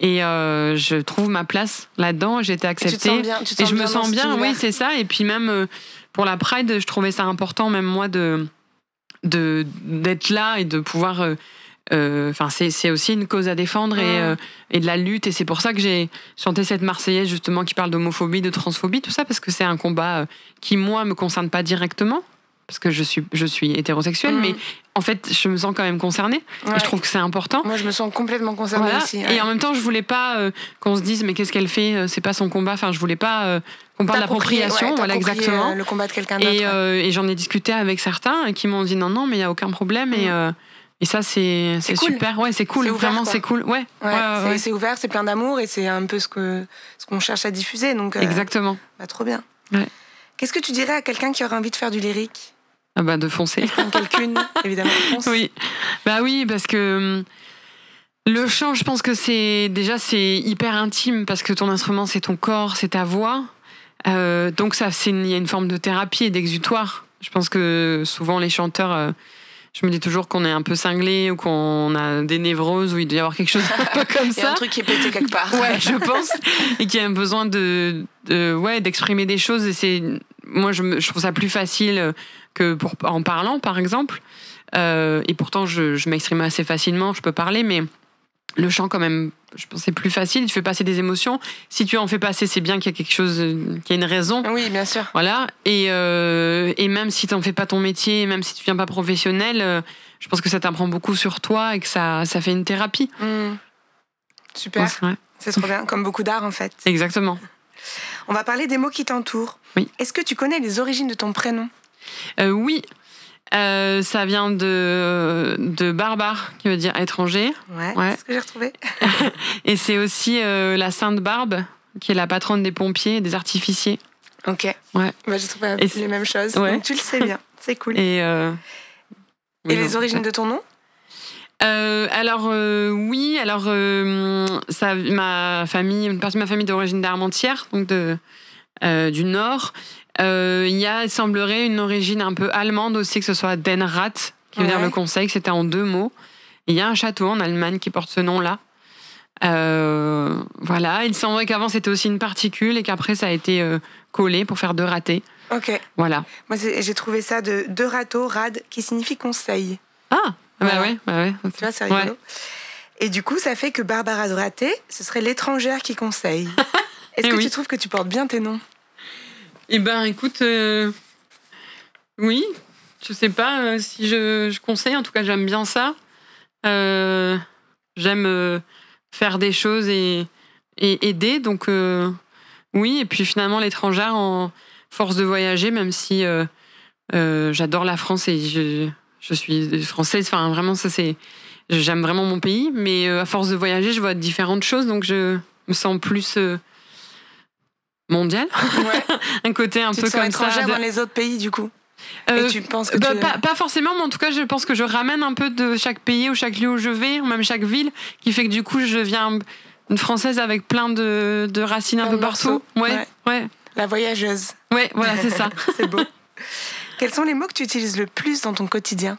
Et euh, je trouve ma place là-dedans. J'ai été Et tu te acceptée. sens bien, tu te Et je me sens bien, oui, c'est ça. Et puis même pour la Pride, je trouvais ça important, même moi, de de- d'être là et de pouvoir. Euh, euh, Enfin, c'est aussi une cause à défendre et, Mm. euh, et de la lutte. Et c'est pour ça que j'ai chanté cette Marseillaise, justement, qui parle d'homophobie, de transphobie, tout ça, parce que c'est un combat euh, qui, moi, me concerne pas directement, parce que je suis, je suis hétérosexuelle, Mm. mais en fait, je me sens quand même concernée. Et Ouais. je trouve que c'est important. Moi, je me sens complètement concernée Voilà. aussi. Et en même temps, je voulais pas euh, qu'on se dise mais qu'est-ce qu'elle fait C'est pas son combat. Enfin, je voulais pas euh, qu'on parle d'appropriation. voilà exactement. le combat de quelqu'un d'autre. Et, euh, et j'en ai discuté avec certains qui m'ont dit non non mais il y a aucun problème et Mm. Et ça c'est cool. super. Ouais, c'est cool. Ouvert, Vraiment, c'est cool. Ouais. Ouais, ouais, ouais, c'est- ouais. ouvert, c'est plein d'amour et c'est un peu ce que ce qu'on cherche à diffuser. Donc, euh, Exactement. bah, trop bien. Qu'est-ce que tu dirais à quelqu'un qui aurait envie de faire du lyrique? Ah bah de foncer. Quelqu'un, quelqu'une, [laughs] évidemment. fonce. Oui, bah oui, parce que hum, le chant, je pense que c'est déjà c'est hyper intime parce que ton instrument c'est ton corps, c'est ta voix, Euh, donc ça c'est il y a une forme de thérapie et d'exutoire. Je pense que souvent les chanteurs, euh, je me dis toujours qu'on est un peu cinglé ou qu'on a des névroses ou il doit y avoir quelque chose un peu comme [laughs] Il y a un ça. truc qui est pété quelque part. Ouais, je pense, et qui a besoin de, de ouais d'exprimer des choses. Et c'est moi je, trouve ça plus facile que pour en parlant par exemple. Euh, et pourtant je, je m'exprime assez facilement, je peux parler, mais le chant quand même, je pense que c'est plus facile. Tu fais passer des émotions. Si tu en fais passer, c'est bien qu'il y a quelque chose, qu'il y a une raison. Oui, bien sûr. Voilà. Et, euh, et même si tu n'en fais pas ton métier, même si tu viens pas professionnel, euh, je pense que ça t'apprend beaucoup sur toi et que ça, ça fait une thérapie. Hmm. Super, Ouais, c'est trop bien, comme beaucoup d'art en fait. exactement. On va parler des mots qui t'entourent. Oui. Est-ce que tu connais les origines de ton prénom? Euh, oui, Euh, ça vient de, de barbare, qui veut dire étranger. Ouais, Ouais. c'est ce que j'ai retrouvé. [laughs] Et c'est aussi euh, la Sainte Barbe, qui est la patronne des pompiers et des artificiers. Ok. Ouais. Bah, j'ai trouvé Et les mêmes choses. Ouais. Donc tu le sais bien, c'est cool. Et, euh, Et oui, les non. origines de ton nom? Euh, alors euh, oui, alors euh, ça, ma famille, une partie de ma famille d'origine d'Armentières, donc de, du Nord. Euh, Il y a, il semblerait, une origine un peu allemande aussi, que ce soit Den Rat, qui veut dire le conseil, que c'était en deux mots. Il y a un château en Allemagne qui porte ce nom-là. Euh, voilà, il semblerait qu'avant c'était aussi une particule et qu'après ça a été euh, collé pour faire deux ratés. Ok. Voilà. Moi, j'ai trouvé ça de deux râteaux, rad, qui signifie conseil. Ah, bah ouais, bah ouais. Tu vois, c'est rigolo. Ouais. Et du coup, ça fait que Barbara de raté, ce serait l'étrangère qui conseille. [laughs] Est-ce Eh que oui. tu trouves que tu portes bien tes noms? Eh ben, écoute, euh, oui, je sais pas euh, si je, je conseille. En tout cas, j'aime bien ça. Euh, j'aime faire des choses et, aider. Donc, oui. Et puis finalement, l'étrangère en force de voyager, même si j'adore la France et je, je suis française. Enfin, vraiment, ça c'est. J'aime vraiment mon pays, mais à force de voyager, je vois différentes choses, donc je me sens plus mondiale. Ouais. [laughs] un côté un tu peu te comme ça. étrangère de- dans les autres pays, du coup. Euh, Et tu penses que bah, tu... pas, pas forcément, mais en tout cas, je pense que je ramène un peu de chaque pays ou chaque lieu où je vais, ou même chaque ville, qui fait que du coup, je viens une française avec plein de, de racines un peu partout. Ouais. ouais, La voyageuse. ouais, voilà, c'est ça. [laughs] c'est beau. Quels sont les mots que tu utilises le plus dans ton quotidien?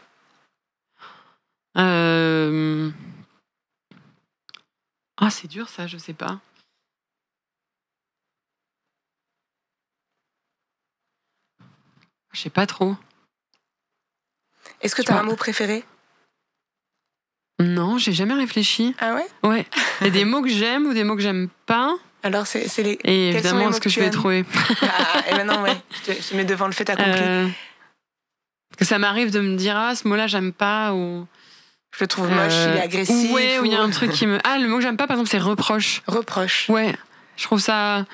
Euh... Ah, c'est dur ça, je sais pas. Je sais pas trop. Est-ce que tu as un mot préféré? Non, j'ai jamais réfléchi. Ah ouais? Ouais. Il y a des mots que j'aime ou des mots que j'aime pas. Alors, c'est les... Et Quels évidemment, est-ce que que je vais trouver? Ah, et maintenant, ouais, je te, je te mets devant le fait accompli. Euh, Parce que ça m'arrive de me dire, ah, ce mot-là, j'aime pas. Ou, Je le trouve moche, il est Euh, agressif. Ouais, ou il y a un truc qui me. Ah, le mot que j'aime pas, par exemple, c'est reproche. Reproche. Ouais. Je trouve ça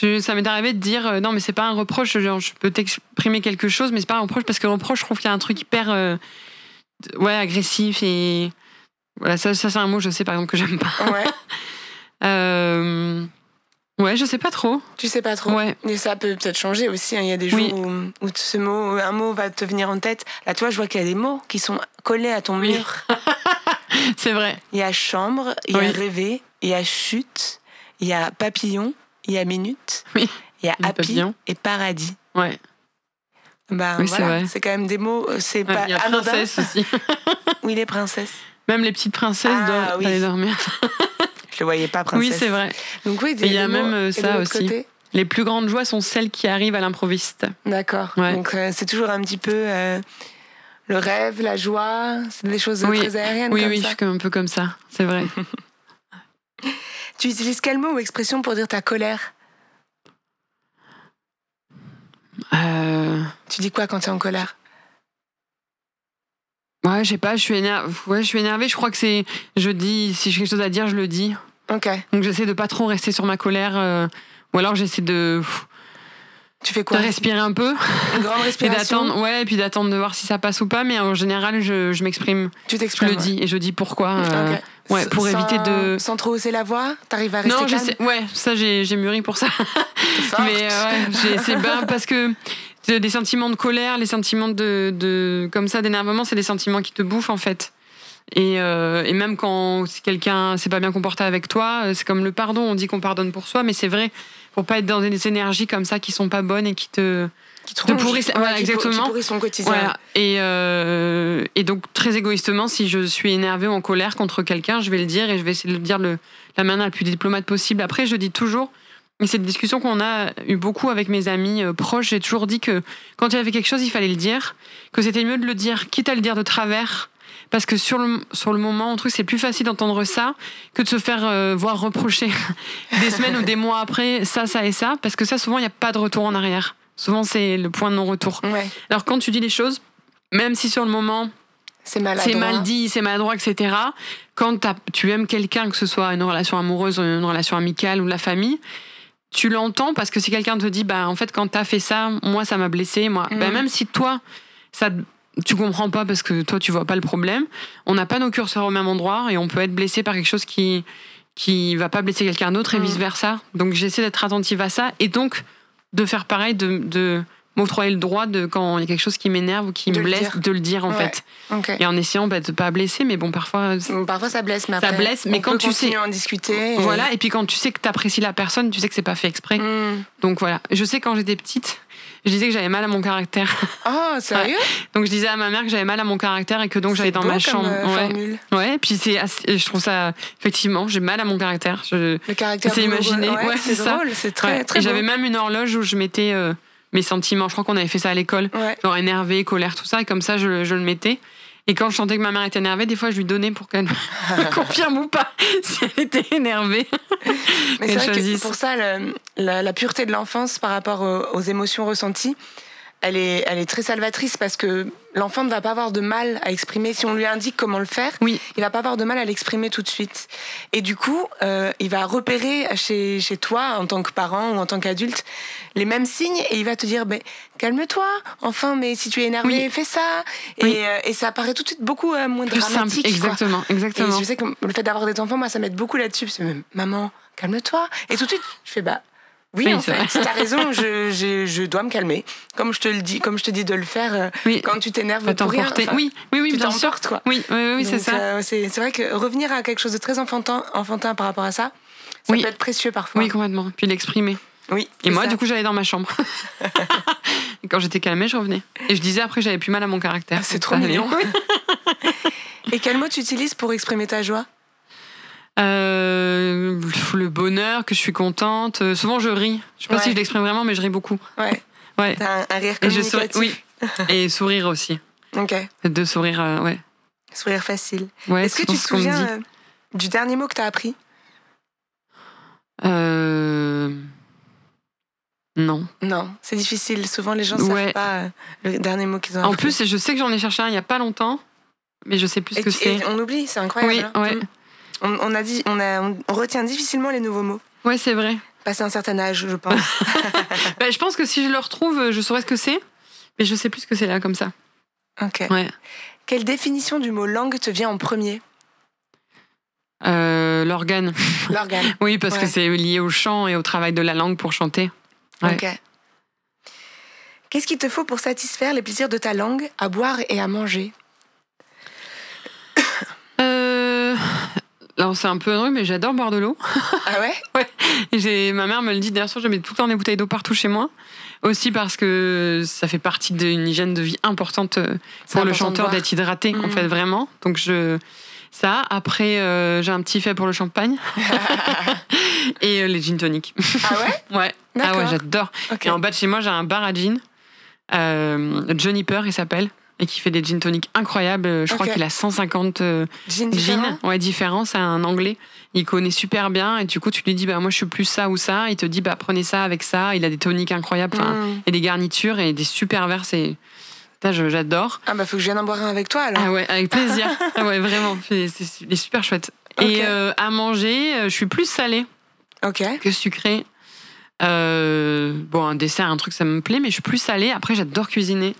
Je- ça m'est arrivé de dire euh, non mais c'est pas un reproche, genre, je peux t'exprimer quelque chose mais c'est pas un reproche parce que le reproche je trouve qu'il y a un truc hyper euh, ouais agressif et voilà ça, ça c'est un mot je sais par exemple que j'aime pas. Ouais. [laughs] Euh, ouais je sais pas trop. tu sais pas trop. Ouais Et ça peut peut-être changer aussi. hein. Il y a des jours Oui. où, où ce mot, un mot va te venir en tête. Là, toi, je vois qu'il y a des mots qui sont collés à ton Oui. mur. [laughs] c'est vrai. Il y a chambre, il y a rêver, il y a chute, il y a papillon, [laughs] il y a minute, Oui. il y a happy et paradis. Ouais. Bah, Oui, c'est voilà, c'est quand même des mots, euh, c'est Ouais, pas Il y a princesse aussi. [laughs] Oui, les princesses. Même les petites princesses Ah, doivent oui. aller dormir. Je le voyais pas princesse. Oui c'est vrai. Donc oui, il y a mots. même, euh, ça aussi. Les plus grandes joies sont celles qui arrivent à l'improviste. D'accord. Ouais. Donc euh, c'est toujours un petit peu euh, le rêve, la joie, c'est des choses Oui. très aériennes Oui comme oui je ça. suis comme- un peu comme ça. C'est vrai. [laughs] [laughs] Tu utilises quel mot ou expression pour dire ta colère Euh... Tu dis quoi quand tu es en colère Ouais, je sais pas, je suis énervée. Ouais, je suis énervée. Je crois que c'est. Je dis, si j'ai quelque chose à dire, je le dis. Ok. Donc j'essaie de pas trop rester sur ma colère. euh, Ou alors j'essaie de, Tu fais de quoi respirer un peu Une grande et respiration d'attendre. Ouais, et puis d'attendre de voir si ça passe ou pas. Mais en général, je, je m'exprime. Tu Je t'exprimes le dis et je dis pourquoi. euh, ouais, pour Sans- éviter de- Sans trop hausser la voix T'arrives à rester Non, calme j'essaie. Ouais, ça j'ai j'ai mûri pour ça. Mais euh, ouais, c'est bien parce que des sentiments de colère, les sentiments de, de comme ça d'énervement, c'est des sentiments qui te bouffent en fait. Et, euh, et même quand si quelqu'un s'est pas bien comporté avec toi, euh, c'est comme le pardon. On dit qu'on pardonne pour soi, mais c'est vrai pour pas être dans des énergies comme ça qui sont pas bonnes et qui te qui te pourrissent- voilà, exactement. Qui son quotidien. voilà. Et, euh, et donc très égoïstement, si je suis énervée ou en colère contre quelqu'un, je vais le dire et je vais essayer de le dire de la manière la plus diplomate possible. Après, je dis toujours et c'est une discussion qu'on a eu beaucoup avec mes amis euh, proches. J'ai toujours dit que quand il y avait quelque chose, il fallait le dire, que c'était mieux de le dire, quitte à le dire de travers. Parce que sur le, sur le moment, un truc, c'est plus facile d'entendre ça que de se faire euh, voir reprocher [laughs] des semaines ou des mois après ça, ça et ça. Parce que ça, souvent, il n'y a pas de retour en arrière. Souvent, c'est le point de non-retour. Ouais. Alors, quand tu dis les choses, même si sur le moment, C'est mal dit, c'est maladroit, etc. Quand tu aimes quelqu'un, que ce soit une relation amoureuse, ou une relation amicale ou la famille, tu l'entends parce que si quelqu'un te dit, bah en fait quand t'as fait ça, moi ça m'a blessé, moi, bah, même si toi ça tu comprends pas parce que toi tu vois pas le problème, on n'a pas nos curseurs au même endroit et on peut être blessé par quelque chose qui qui va pas blesser quelqu'un d'autre et Mhm. vice versa. Donc j'essaie d'être attentive à ça et donc de faire pareil, de, de m'octroyer le droit de quand il y a quelque chose qui m'énerve ou qui De me le blesse, dire. de le dire en Ouais. fait. Et en essayant bah, de pas blesser, mais bon, parfois. Bon, Parfois ça blesse, mais Ça après, blesse, mais on quand peut tu sais- en discuter. et- Voilà, et puis quand tu sais que t'apprécies la personne, tu sais que c'est pas fait exprès. Hmm. Donc voilà. Je sais quand j'étais petite, je disais que j'avais mal à mon caractère. [laughs] Oh, sérieux? Donc je disais à ma mère que j'avais mal à mon caractère et que donc j'allais dans ma comme, chambre. euh, ouais. formule. ouais, puis c'est assez- je trouve ça effectivement, j'ai mal à mon caractère. Je, Le caractère C'est imaginer, Ouais, ouais, c'est drôle, c'est très, ouais. très j'avais même une horloge où je mettais euh, mes sentiments. Je crois qu'on avait fait ça à l'école. Ouais. genre énervé, colère, tout ça, et comme ça je, je le mettais. Et quand je sentais que ma mère était énervée, des fois je lui donnais pour qu'elle me [laughs] confirme ou pas [laughs] si elle était énervée. Mais c'est vrai que choisisse. pour ça, le- la, la pureté de l'enfance par rapport aux, aux émotions ressenties, elle est, elle est très salvatrice parce que l'enfant ne va pas avoir de mal à exprimer. Si on lui indique comment le faire, Oui. il va pas avoir de mal à l'exprimer tout de suite. Et du coup, euh, il va repérer chez, chez toi, en tant que parent ou en tant qu'adulte, les mêmes signes et il va te dire ben, calme-toi, enfin, mais si tu es énervé, Oui. fais ça. Et, Oui. euh, et ça paraît tout de suite beaucoup euh, moins Plus simple, dramatique. quoi. exactement, Et exactement. je sais que le fait d'avoir des enfants, moi, ça m'aide beaucoup là-dessus. Parce que même, maman, calme-toi. Et tout de suite, je fais bah. Oui, Oui, en c'est fait, t'as raison, je, je, je dois me calmer. Comme je te le dis, comme je te dis de le faire euh, Oui. quand tu t'énerves pour rien. enfin, oui, oui, oui, tu bien sûr. quoi. Oui, oui, oui, c'est ça. euh, c'est c'est vrai que revenir à quelque chose de très enfantin, enfantin par rapport à ça, ça Oui. peut être précieux parfois. Oui, complètement. Puis l'exprimer. Oui, Et c'est moi, ça. du coup, j'allais dans ma chambre. [laughs] et quand j'étais calmée, je revenais. Et je disais après j'avais plus mal à mon caractère. c'est Donc, trop mignon. [laughs] Et quel mot tu utilises pour exprimer ta joie? Euh, le bonheur, que je suis contente. Euh, souvent, je ris. Je sais pas Ouais. si je l'exprime vraiment, mais je ris beaucoup. Ouais, Ouais. t'as un, un rire Et je souris. communicatif. Oui. [laughs] Et sourire aussi. Ok, De sourire, euh, ouais. sourire facile. ouais Est-ce que tu te souviens du dernier mot que t'as appris? Euh... Non. Non, c'est difficile. Souvent, les gens ne savent pas le dernier mot qu'ils ont En appris. plus, je sais que j'en ai cherché un il y a pas longtemps, mais je sais plus ce que c'est. on oublie, c'est incroyable. Oui, hein. ouais. On, on a dit, on, a, on retient difficilement les nouveaux mots. Ouais, c'est vrai. Passer un certain âge, je pense. [laughs] Bah, je pense que si je le retrouve, je saurais ce que c'est. Mais je sais plus ce que c'est là, comme ça. ok. Ouais. Quelle définition du mot langue te vient en premier? Euh, L'organe. L'organe. [laughs] Oui, parce que c'est lié au chant et au travail de la langue pour chanter. Ouais. Ok. Qu'est-ce qu'il te faut pour satisfaire les plaisirs de ta langue, à boire et à manger Euh... Alors, c'est un peu drôle, mais j'adore boire de l'eau. Ah [laughs] ouais j'ai- Ma mère me le dit, d'ailleurs, je mets tout le temps des bouteilles d'eau partout chez moi. Aussi parce que ça fait partie d'une hygiène de vie importante euh, pour le important chanteur d'être hydraté, en Mhm. fait, vraiment. Donc, je. Ça, après, euh, j'ai un petit fait pour le champagne [laughs] [laughs] et euh, les gin tonic. Ah ouais Ouais. Ah ouais, j'adore. Et en bas de chez moi, j'ai un bar à gin. Euh, Johnny Peur, il s'appelle. Et qui fait des gin tonic incroyables. Je crois qu'il a 150 euh, Gin différent gin. Ouais, différents. C'est un anglais. Il connaît super bien. Et du coup, tu lui dis, bah, moi, je suis plus ça ou ça. Il te dit, bah, prenez ça avec ça. Il a des toniques incroyables. Enfin, Mm. et des garnitures et des super verres. C'est. J'adore. Ah bah faut que je vienne en boire un avec toi alors. Ah ouais, avec plaisir. [laughs] ah ouais, vraiment. C'est c'est- il est super chouette. Et euh, à manger, euh, je suis plus salée Ok. que sucré. Euh, bon, un dessert, un truc, ça me plaît, mais je suis plus salée. Après, j'adore cuisiner.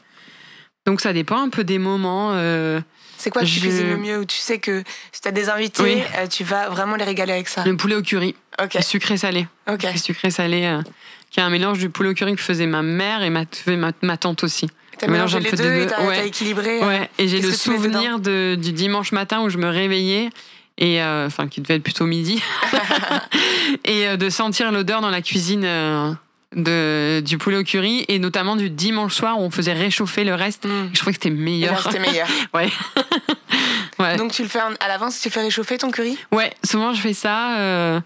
Donc, ça dépend un peu des moments. euh, C'est quoi que tu Je- cuisines le mieux Où tu sais que si t'as des invités, Oui. euh, tu vas vraiment les régaler avec ça? Le poulet au curry, Ok. sucré-salé. Ok. Sucré-salé, euh, qui est un mélange du poulet au curry que faisait ma mère et ma, fait ma, ma tante aussi. T'as mélangé un les peu deux et deux. t'as Ouais. équilibré. euh, Ouais, et j'ai le tu souvenir de, du dimanche matin où je me réveillais, et enfin, qui devait être plutôt midi, [laughs] [laughs] et de sentir l'odeur dans la cuisine. De, du poulet au curry et notamment du dimanche soir où on faisait réchauffer le reste. Mm. Je trouvais que c'était Et là, meilleur. c'était meilleur. [laughs] Ouais. [laughs] ouais. Donc tu le fais à l'avance, tu fais réchauffer ton curry? Ouais, souvent je fais ça. euh,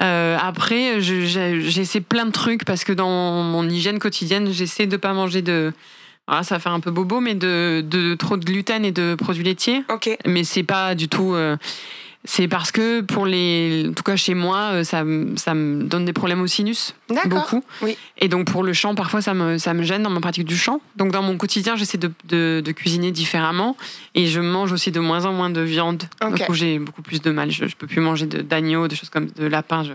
euh, après, j'essaie plein de trucs parce que dans mon hygiène quotidienne, j'essaie de pas manger de. Ah, ça va faire un peu bobo, mais de, de trop de gluten et de produits laitiers. Ok. Mais c'est pas du tout. euh, c'est parce que pour les. En tout cas, chez moi, euh, ça, me- ça me donne des problèmes au sinus. D'accord. Beaucoup. Oui. Et donc, pour le chant, parfois, ça me, ça me gêne dans ma pratique du chant. Donc, dans mon quotidien, j'essaie de, de, de cuisiner différemment. Et je mange aussi de moins en moins de viande. Ok. Du coup, j'ai beaucoup plus de mal. Je, je peux plus manger de- d'agneau, des choses comme de lapin. Je,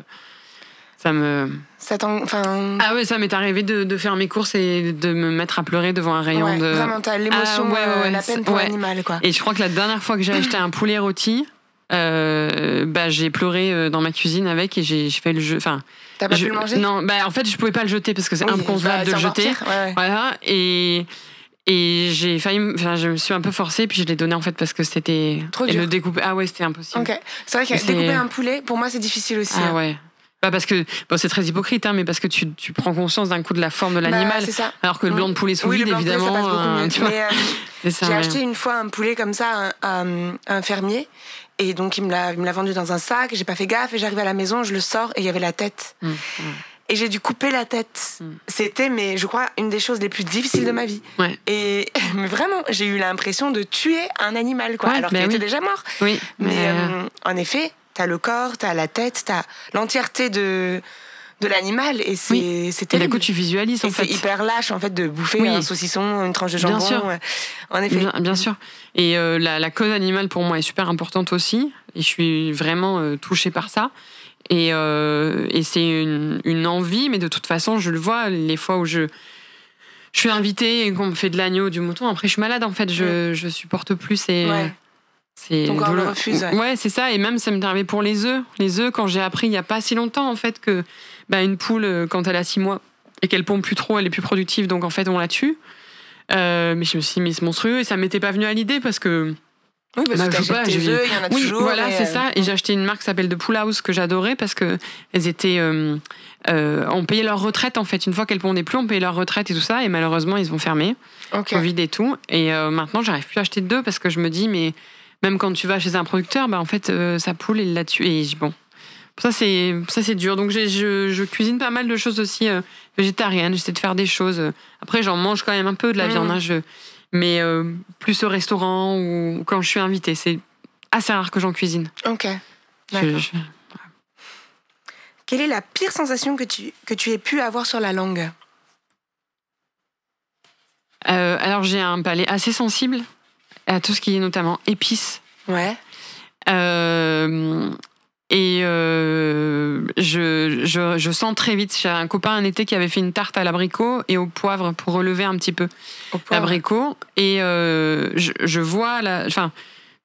ça me. Ça Enfin. Ah ouais, ça m'est arrivé de, de faire mes courses et de me mettre à pleurer devant un rayon ouais, de. Vraiment, t'as l'émotion, Ah, ouais, ouais, ouais, la peine pour l'animal, quoi. Et je crois que la dernière fois que j'ai acheté un poulet rôti, euh, bah, j'ai pleuré euh, dans ma cuisine avec et j'ai fait le jeu. Enfin, T'as pas je- pu le manger? Non, bah, en fait, je pouvais pas le jeter parce que c'est Oui, inconcevable bah, de le jeter. pire, ouais, ouais. Voilà, et. Et j'ai failli, enfin, je me suis un peu forcée, puis je l'ai donné en fait parce que c'était. Trop et dur. le découper. Ah ouais, c'était impossible. Ok. C'est vrai que découper un poulet, pour moi, c'est difficile aussi. Ah hein. ouais. Bah parce que bon, c'est très hypocrite, hein, mais parce que tu, tu prends conscience d'un coup de la forme de Bah, l'animal, alors que le blanc de poulet sous Oui, vide, évidemment. ça passe beaucoup euh, mieux. tu vois, Mais, euh, [laughs] J'ai acheté une fois un poulet comme ça à un, à un fermier. Et donc, il me l'a vendu dans un sac. J'ai pas fait gaffe. Et j'arrive à la maison, je le sors et il y avait la tête. Mm, mm. Et j'ai dû couper la tête. Mm. C'était, mais je crois, une des choses les plus difficiles de ma vie. Ouais. Et [laughs] mais vraiment, j'ai eu l'impression de tuer un animal, quoi, Ouais, alors bah qu'il oui. était déjà mort. Oui, Mais, mais, euh, euh, en effet, t'as le corps, t'as la tête, t'as l'entièreté de, de l'animal. Et c'est Oui. et coup tu visualises en Et c'est fait. hyper lâche en fait de bouffer Oui. un saucisson, une tranche de Bien jambon. sûr. euh, En effet. Bien, bien sûr. Et euh, la, la cause animale pour moi est super importante aussi. Et je suis vraiment euh, touchée par ça. Et, euh, et c'est une, une envie, mais de toute façon, je le vois les fois où je, je suis invitée et qu'on me fait de l'agneau, du mouton. Après, je suis malade en fait. Je, je supporte plus. Ouais. C'est Ton corps le refuse, ouais. Ouais, c'est ça. Et même, ça m'est arrivé pour les œufs. Les œufs, quand j'ai appris il n'y a pas si longtemps en fait que bah, une poule, euh, quand elle a six mois et qu'elle pompe plus trop, elle est plus productive. Donc en fait, on la tue. Euh, mais je me suis dit, mais c'est monstrueux et ça m'était pas venu à l'idée parce que Oui, parce Bah, que je pas, tes œufs, il y en a oui, toujours. voilà, c'est euh, ça. Et j'ai acheté une marque qui s'appelle The Pool House que j'adorais parce que elles étaient, euh, euh, on payait leur retraite en fait. Une fois qu'elles pondaient plus, on payait leur retraite et tout ça. Et malheureusement, ils ont fermé, Ok. Covid et tout. Et euh, maintenant, j'arrive plus à acheter de deux parce que je me dis, mais même quand tu vas chez un producteur, bah en fait, euh, sa poule, il l'a tué. Et je- bon, ça c'est, ça c'est dur. Donc je, je cuisine pas mal de choses aussi euh, végétariennes. J'essaie de faire des choses. Après, j'en mange quand même un peu de la Mhm. viande, hein, je- mais euh, plus au restaurant ou quand je suis invitée. C'est assez rare que j'en cuisine. Ok. Je- D'accord. je- Quelle est la pire sensation que tu, que tu aies pu avoir sur la langue? Euh, alors j'ai un palais assez sensible à tout ce qui est notamment épices. Ouais. Euh, Et euh, je, je, je sens très vite. J'ai un copain un été qui avait fait une tarte à l'abricot et au poivre pour relever un petit peu l'abricot. Et euh, je, je vois la. Enfin,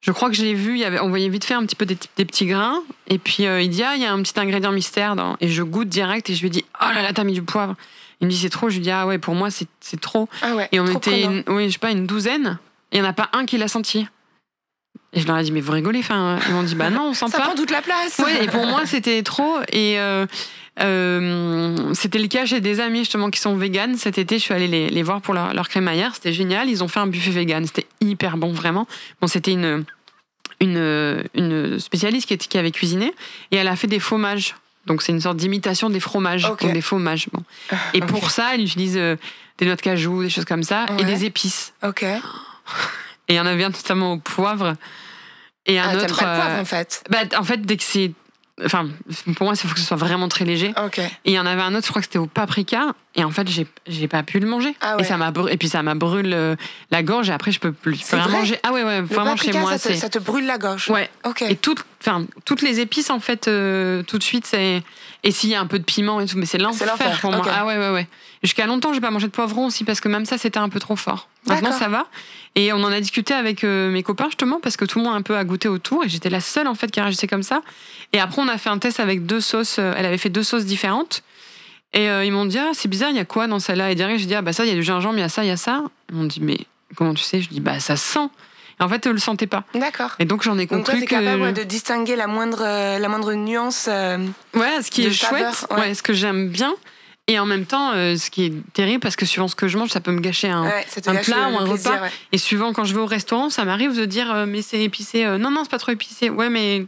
je crois que je l'ai vu. Il y avait, on voyait vite fait un petit peu des, des petits grains. Et puis euh, il dit ah il y a un petit ingrédient mystère dans. Et je goûte direct et je lui dis oh là là t'as mis du poivre. Il me dit c'est trop. Je lui dis ah ouais pour moi c'est trop. Ah ouais. Et on trop était, une, oui, je sais pas, une douzaine. Il n'y en a pas un qui l'a senti. Et je leur ai dit, mais vous rigolez Enfin, ils m'ont dit, bah non, on sent [laughs] Ça pas. prend toute la place. Ouais, et pour moi, c'était trop. Et euh, euh, c'était le cas chez des amis justement qui sont véganes. Cet été, je suis allée les, les voir pour leur, leur crémaillère. C'était génial. Ils ont fait un buffet vegan. C'était hyper bon, vraiment. Bon, c'était une, une, une spécialiste qui, était- qui avait cuisiné. Et elle a fait des fromages. Donc, c'est une sorte d'imitation des fromages. Donc, des fromages. Bon. Et [laughs] pour ça, elle utilise euh, des noix de cajou, des choses comme ça, et des épices. Ok. Et il y en avait un notamment au poivre. Et un Ah, autre. pas le poivre euh, en fait? bah, en fait, dès que c'est. Enfin, pour moi, il faut que ce soit vraiment très léger. Ok. Et il y en avait un autre, je crois que c'était au paprika. Et en fait, j'ai, pas pu le manger. Ah ouais. et, ça et puis ça m'a brûlé euh, la gorge. Et après, je peux plus rien manger. Ah ouais, ouais, Le vraiment chez paprika, moi. ça te, ça te brûle la gorge. Ouais. Ok. Et toutes, enfin, toutes les épices, en fait, euh, tout de suite, c'est. Et s'il y a un peu de piment et tout, mais c'est l'enfer, pour moi. ok. Ah ouais, ouais, ouais. Jusqu'à longtemps, j'ai pas mangé de poivron aussi parce que même ça, c'était un peu trop fort. Maintenant, ça va. Et on en a discuté avec euh, mes copains justement parce que tout le monde un peu a goûté autour et j'étais la seule en fait qui réagissait comme ça. Et après, on a fait un test avec deux sauces. euh, Elle avait fait deux sauces différentes. Et ils m'ont dit, ah, c'est bizarre, il y a quoi dans celle-là? Et derrière, j'ai dit, ah, bah ça, il y a du gingembre, il y a ça, il y a ça. Ils m'ont dit, mais comment tu sais? Je dis, bah ça sent. Et en fait, eux le sentaient pas. D'accord. Et donc, j'en ai Donc toi, conclu que. capable de distinguer la moindre, euh, la moindre nuance. euh, Ouais, ce qui est chouette, ouais. ouais, ce que j'aime bien. Et en même temps, euh, ce qui est terrible, parce que suivant ce que je mange, ça peut me gâcher un, ouais, un gâche plat ou un plaisir, repas. ouais. Et suivant quand je vais au restaurant, ça m'arrive de dire euh, mais c'est épicé. Non non, c'est pas trop épicé. Ouais, mais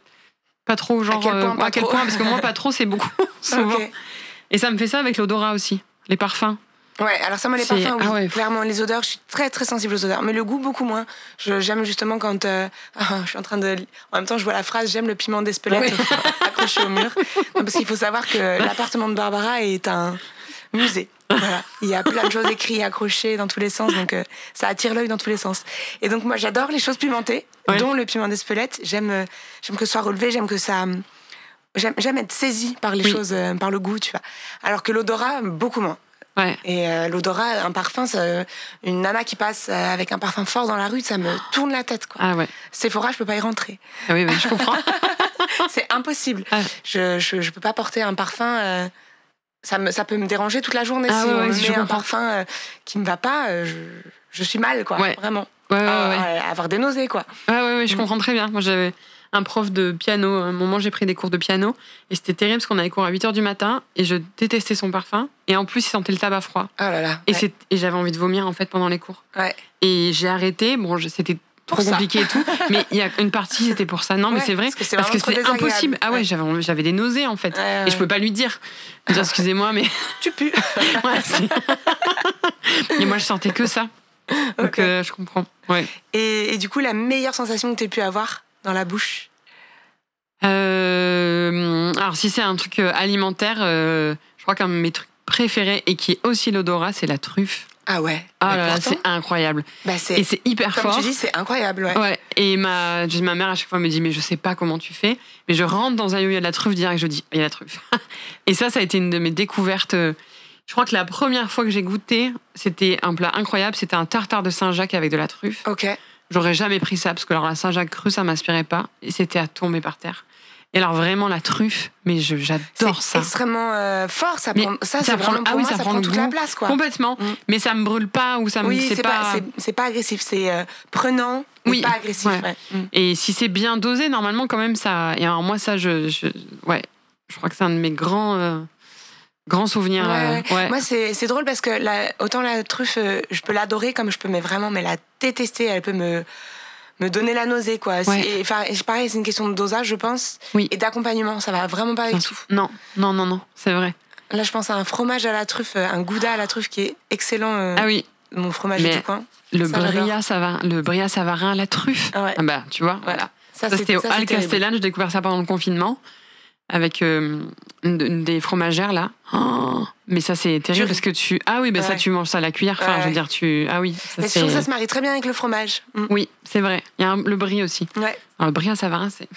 pas trop genre quel point, pas à quel trop point parce que moi pas trop, c'est beaucoup [laughs] souvent. Et ça me fait ça avec l'odorat aussi, les parfums. Ouais, alors ça, moi, les parfums, oui. ah ouais. Clairement, les odeurs, je suis très, très sensible aux odeurs. Mais le goût, beaucoup moins. Je- J'aime justement quand. euh, [laughs] ah, je suis en train de. En même temps, je vois la phrase J'aime le piment d'Espelette [laughs] accroché au mur. Non, parce qu'il faut savoir que l'appartement de Barbara est un musée. Voilà. Il y a plein de choses écrites, accrochées dans tous les sens. Donc, euh, ça attire l'œil dans tous les sens. Et donc, moi, j'adore les choses pimentées, dont le piment d'Espelette. J'aime euh, j'aime que ce soit relevé, j'aime que ça. J'aime j'aime être saisie par les Oui. choses, euh, par le goût, tu vois. Alors que l'odorat, beaucoup moins. Ouais. Et euh, l'odorat, un parfum, ça- une nana qui passe euh, avec un parfum fort dans la rue, ça me tourne la tête. Quoi. Ah ouais. Sephora, je peux pas y rentrer. Ah oui, je comprends. [laughs] C'est impossible. Ah. Je, je, je peux pas porter un parfum. euh, ça, me, ça peut me déranger toute la journée. Ah si ouais, on ouais, me je met un comprends. parfum euh, qui me va pas, je, je suis mal, quoi. Vraiment. Ouais, ouais, ouais. ouais, avoir des nausées, quoi. Ouais, ouais, ouais, je Mm. comprends très bien. Moi, j'avais un prof de piano. À un moment, j'ai pris des cours de piano. Et c'était terrible parce qu'on avait cours à 8 h du matin. Et je détestais son parfum. Et en plus, il sentait le tabac froid. Oh là là. Et, ouais. c'est- et j'avais envie de vomir, en fait, pendant les cours. Ouais. Et j'ai arrêté. Bon, je- c'était trop ça. compliqué et tout. [laughs] Mais il y a une partie, c'était pour ça. Non, mais c'est vrai. parce que c'est Parce que impossible. Ah ouais, j'avais, j'avais des nausées, en fait. Et je peux pas lui dire. Je excusez-moi, mais. [laughs] Tu pues. [laughs] Et moi, je sentais que ça. Donc, Ok. euh, je comprends. Ouais. Et, et du coup, la meilleure sensation que tu aies pu avoir dans la bouche Euh, alors, si c'est un truc euh, alimentaire, euh, je crois qu'un de mes trucs préférés et qui est aussi l'odorat, c'est la truffe. Ah ouais. Ah là là, c'est incroyable. bah, Et c'est hyper comme fort. tu dis, c'est incroyable. Ouais. Ouais, et ma, ma mère à chaque fois me dit mais je sais pas comment tu fais, mais je rentre dans un lieu où il y a de la truffe direct, je dis il y a la truffe. [laughs] et ça, ça a été une de mes découvertes. Je crois que la première fois que j'ai goûté, c'était un plat incroyable, c'était un tartare de Saint-Jacques avec de la truffe. Ok. J'aurais jamais pris ça parce que alors la Saint-Jacques crue, ça m'inspirait pas et c'était à tomber par terre. Et alors vraiment la truffe, mais je- j'adore C'est ça. extrêmement euh, fort. Ça Mais prend, ça, ça c'est prend- ah oui, moi, ça ça, prend prend toute la place, quoi. Complètement, Mm. mais ça me brûle pas ou ça me Oui, c'est c'est pas, c'est- c'est pas agressif, c'est euh, prenant, mais Oui, pas agressif. ouais. ouais. Mm. Et si c'est bien dosé, normalement, quand même, ça. Et alors, moi, ça, je. je- ouais. Je crois que c'est un de mes grands. euh, grands souvenirs. Ouais, euh, ouais. Moi, c'est c'est drôle parce que la, autant la truffe, euh, je peux l'adorer comme je peux mais vraiment mais la détester. Elle peut me, me donner la nausée, quoi. Ouais. Enfin, pareil, c'est une question de dosage, je pense, Oui. et d'accompagnement. Ça va vraiment pas avec tout. Non, non, non, non, c'est vrai. Là, je pense à un fromage à la truffe, euh, un gouda à la truffe qui est excellent. euh, Ah oui, Mon fromage Mais- du coin. le Ça, bria savarin, le bria savarin à la truffe. Ah ouais. Ah bah, tu vois, voilà. Ça, c'était au Al. Castellane, j'ai découvert ça pendant le confinement. Avec euh, une, des fromagères, là. Oh, mais ça, c'est terrible parce que tu. Ah oui, mais ça, Ouais. tu manges ça à la cuillère. Enfin, Ouais, je veux dire, tu. Ah oui, ça, Mais je trouve que c'est. ça se marie très bien avec le fromage. Mm. Oui, c'est vrai. Il y a un- le brie aussi. Ouais. Alors, le brie à savarin, c'est.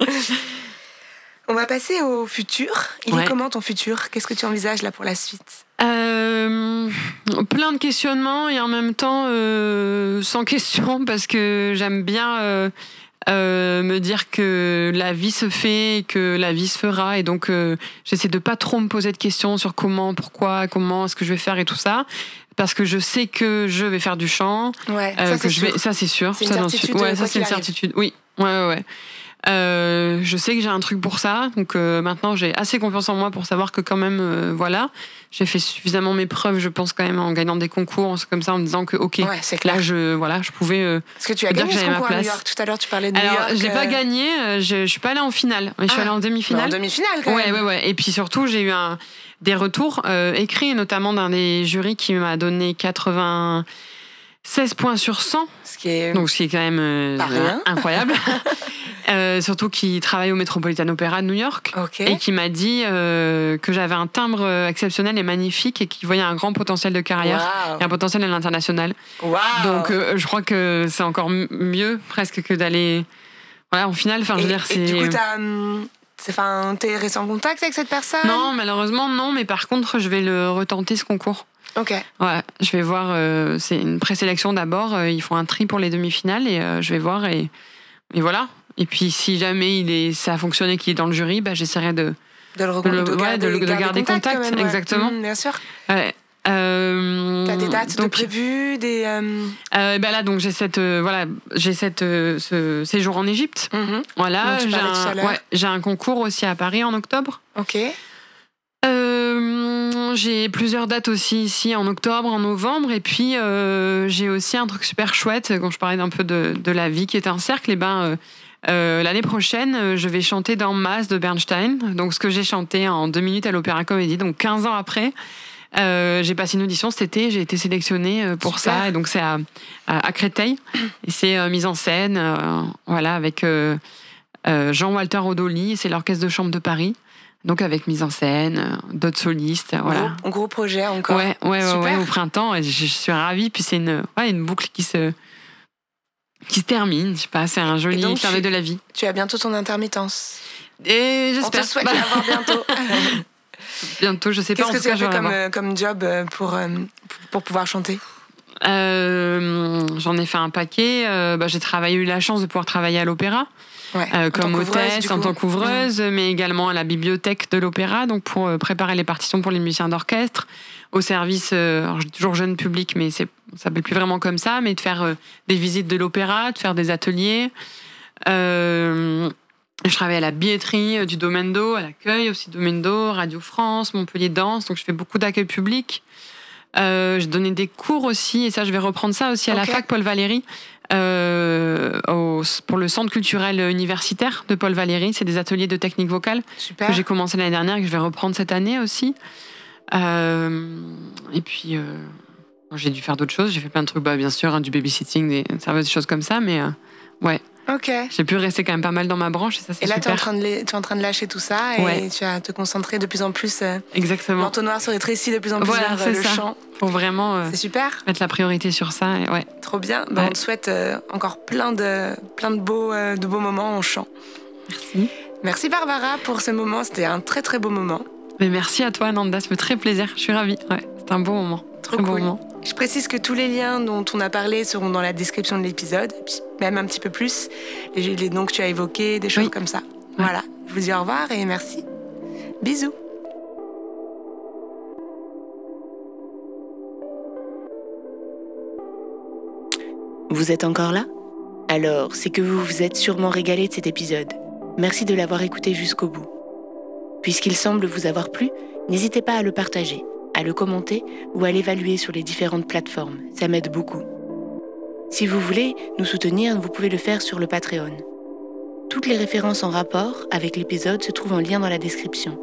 [laughs] On va passer au futur. Il est comment ton futur? Qu'est-ce que tu envisages là pour la suite? Euh, Plein de questionnements et en même temps euh, sans [laughs] question parce que j'aime bien euh, me dire que la vie se fait et que la vie se fera et donc j'essaie de pas trop me poser de questions sur comment, pourquoi, comment, ce que je vais faire et tout ça parce que je sais que je vais faire du chant. Ouais, ça, que je vais, ça c'est sûr. Une Ouais, ça c'est une certitude. Oui, ouais, ouais. ouais. Euh, je sais que j'ai un truc pour ça, donc euh, maintenant j'ai assez confiance en moi pour savoir que quand même, euh, voilà, j'ai fait suffisamment mes preuves, je pense quand même en gagnant des concours, comme ça, en me disant que ok, là je, voilà, je pouvais. Est-ce que tu as gagné ce concours à New York Tout à l'heure tu parlais de New Alors, York. j'ai pas gagné, je, je suis pas allée en finale, mais je suis ah. allée en demi-finale. En demi-finale quand ouais, Ouais, ouais, Et puis surtout j'ai eu un, des retours écrits, notamment d'un des jurys qui m'a donné 80. 16 points sur 100. Ce qui est, Donc, ce qui est quand même incroyable. [laughs] Euh, surtout qui travaille au Metropolitan Opera de New York et qui m'a dit euh, que j'avais un timbre exceptionnel et magnifique et qui voyait un grand potentiel de carrière et un potentiel à l'international. Donc euh, je crois que c'est encore mieux presque que d'aller voilà en finale. Enfin, je veux dire, c'est. Du coup, hum, t'es resté en contact avec cette personne? Non, malheureusement non. Mais par contre, je vais le retenter ce concours. Ok. Ouais, je vais voir. c'est une présélection d'abord. ils font un tri pour les demi-finales et je vais voir et, et voilà. Et puis, si jamais il est, ça a fonctionné, qu'il est dans le jury, bah, j'essaierai de, de le, de, de, garder, de, garder, contact, même, exactement. Mmh, bien sûr. Ouais. Euh, T'as des dates donc, de prévues des euh... Euh, bah là donc j'ai cette euh, voilà j'ai cette ce séjour en Égypte mmh. voilà j'ai un, ouais, un concours aussi à Paris en octobre ok j'ai plusieurs dates aussi ici en octobre, en novembre, et puis j'ai aussi un truc super chouette quand je parlais d'un peu de, de, la vie qui est un cercle. Et ben euh, l'année prochaine, euh, je vais chanter dans Mass de Bernstein, donc ce que j'ai chanté en deux minutes à l'Opéra Comédie, donc 15 ans après. Euh, j'ai passé une audition cet été, j'ai été sélectionnée pour ça, et donc c'est à, à, Créteil, et c'est mise en scène, voilà, avec Jean-Walter Odoli, c'est l'Orchestre de Chambre de Paris. Donc avec mise en scène, d'autres solistes, voilà. Gros, gros projet encore. Ouais, ouais, ouais, au printemps. Et je, suis ravie. Puis c'est une, ouais, une boucle qui se, qui se termine. Je sais pas, c'est un joli carnet de la vie. Tu as bientôt ton intermittence. Et j'espère. On te souhaite [laughs] l'avoir bientôt. bientôt, je sais pas. Qu'est-ce que tu as fait comme, euh, comme job euh, pour, euh, pour pouvoir chanter? Euh, J'en ai fait un paquet. bah, j'ai travaillé, eu la chance de pouvoir travailler à l'opéra. Ouais, euh, comme hôtesse, en tant qu'ouvreuse, mmh. mais également à la bibliothèque de l'opéra, donc pour préparer les partitions pour les musiciens d'orchestre, au service, euh, toujours jeune public, mais c'est, ça s'appelle plus vraiment comme ça, mais de faire euh, des visites de l'opéra, de faire des ateliers. Euh, je travaille à la billetterie du Domendo, à l'accueil aussi Domendo, Radio France, Montpellier Danse, donc je fais beaucoup d'accueil public. Euh, je donnais des cours aussi, et ça je vais reprendre ça aussi à la fac Paul Valéry, euh, au, pour le centre culturel universitaire de Paul Valéry. C'est des ateliers de technique vocale Super. que j'ai commencé l'année dernière et que je vais reprendre cette année aussi. Euh, et puis, euh, j'ai dû faire d'autres choses. J'ai fait plein de trucs, bah, bien sûr, hein, du babysitting, des serveuses, des choses comme ça, mais euh, ouais. Ok. J'ai pu rester quand même pas mal dans ma branche et ça c'est Et là, tu es, en train de es en train de lâcher tout ça et tu vas te concentrer de plus en plus. Exactement. L'entonnoir se rétrécit de plus en plus voilà, vers le ça. chant. Pour vraiment c'est super. mettre la priorité sur ça. Et ouais. Trop bien. Bah, ouais. On te souhaite encore plein de, plein de, beaux, de beaux moments en chant. Merci. Merci Barbara pour ce moment. C'était un très très beau moment. Mais merci à toi, Nanda, ça fait très plaisir. Je suis ravie. Ouais, c'est un bon moment. Trop très cool. Bon moment. Je précise que tous les liens dont on a parlé seront dans la description de l'épisode, puis même un petit peu plus, les, les noms que tu as évoqués, des choses oui. comme ça. Ouais. Voilà, je vous dis au revoir et merci. Bisous. Vous êtes encore là? Alors, c'est que vous vous êtes sûrement régalé de cet épisode. Merci de l'avoir écouté jusqu'au bout. Puisqu'il semble vous avoir plu, n'hésitez pas à le partager, à le commenter ou à l'évaluer sur les différentes plateformes. Ça m'aide beaucoup. Si vous voulez nous soutenir, vous pouvez le faire sur le Patreon. Toutes les références en rapport avec l'épisode se trouvent en lien dans la description.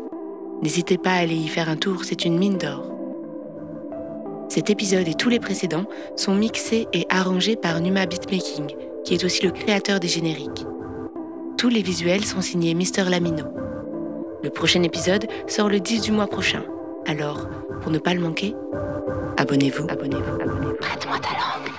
N'hésitez pas à aller y faire un tour, c'est une mine d'or. Cet épisode et tous les précédents sont mixés et arrangés par Numa Beatmaking, qui est aussi le créateur des génériques. Tous les visuels sont signés Mister Lamino. Le prochain épisode sort le 10 du mois prochain. Alors, pour ne pas le manquer, abonnez-vous. Abonnez-vous. Abonnez-vous. Prête-moi ta langue.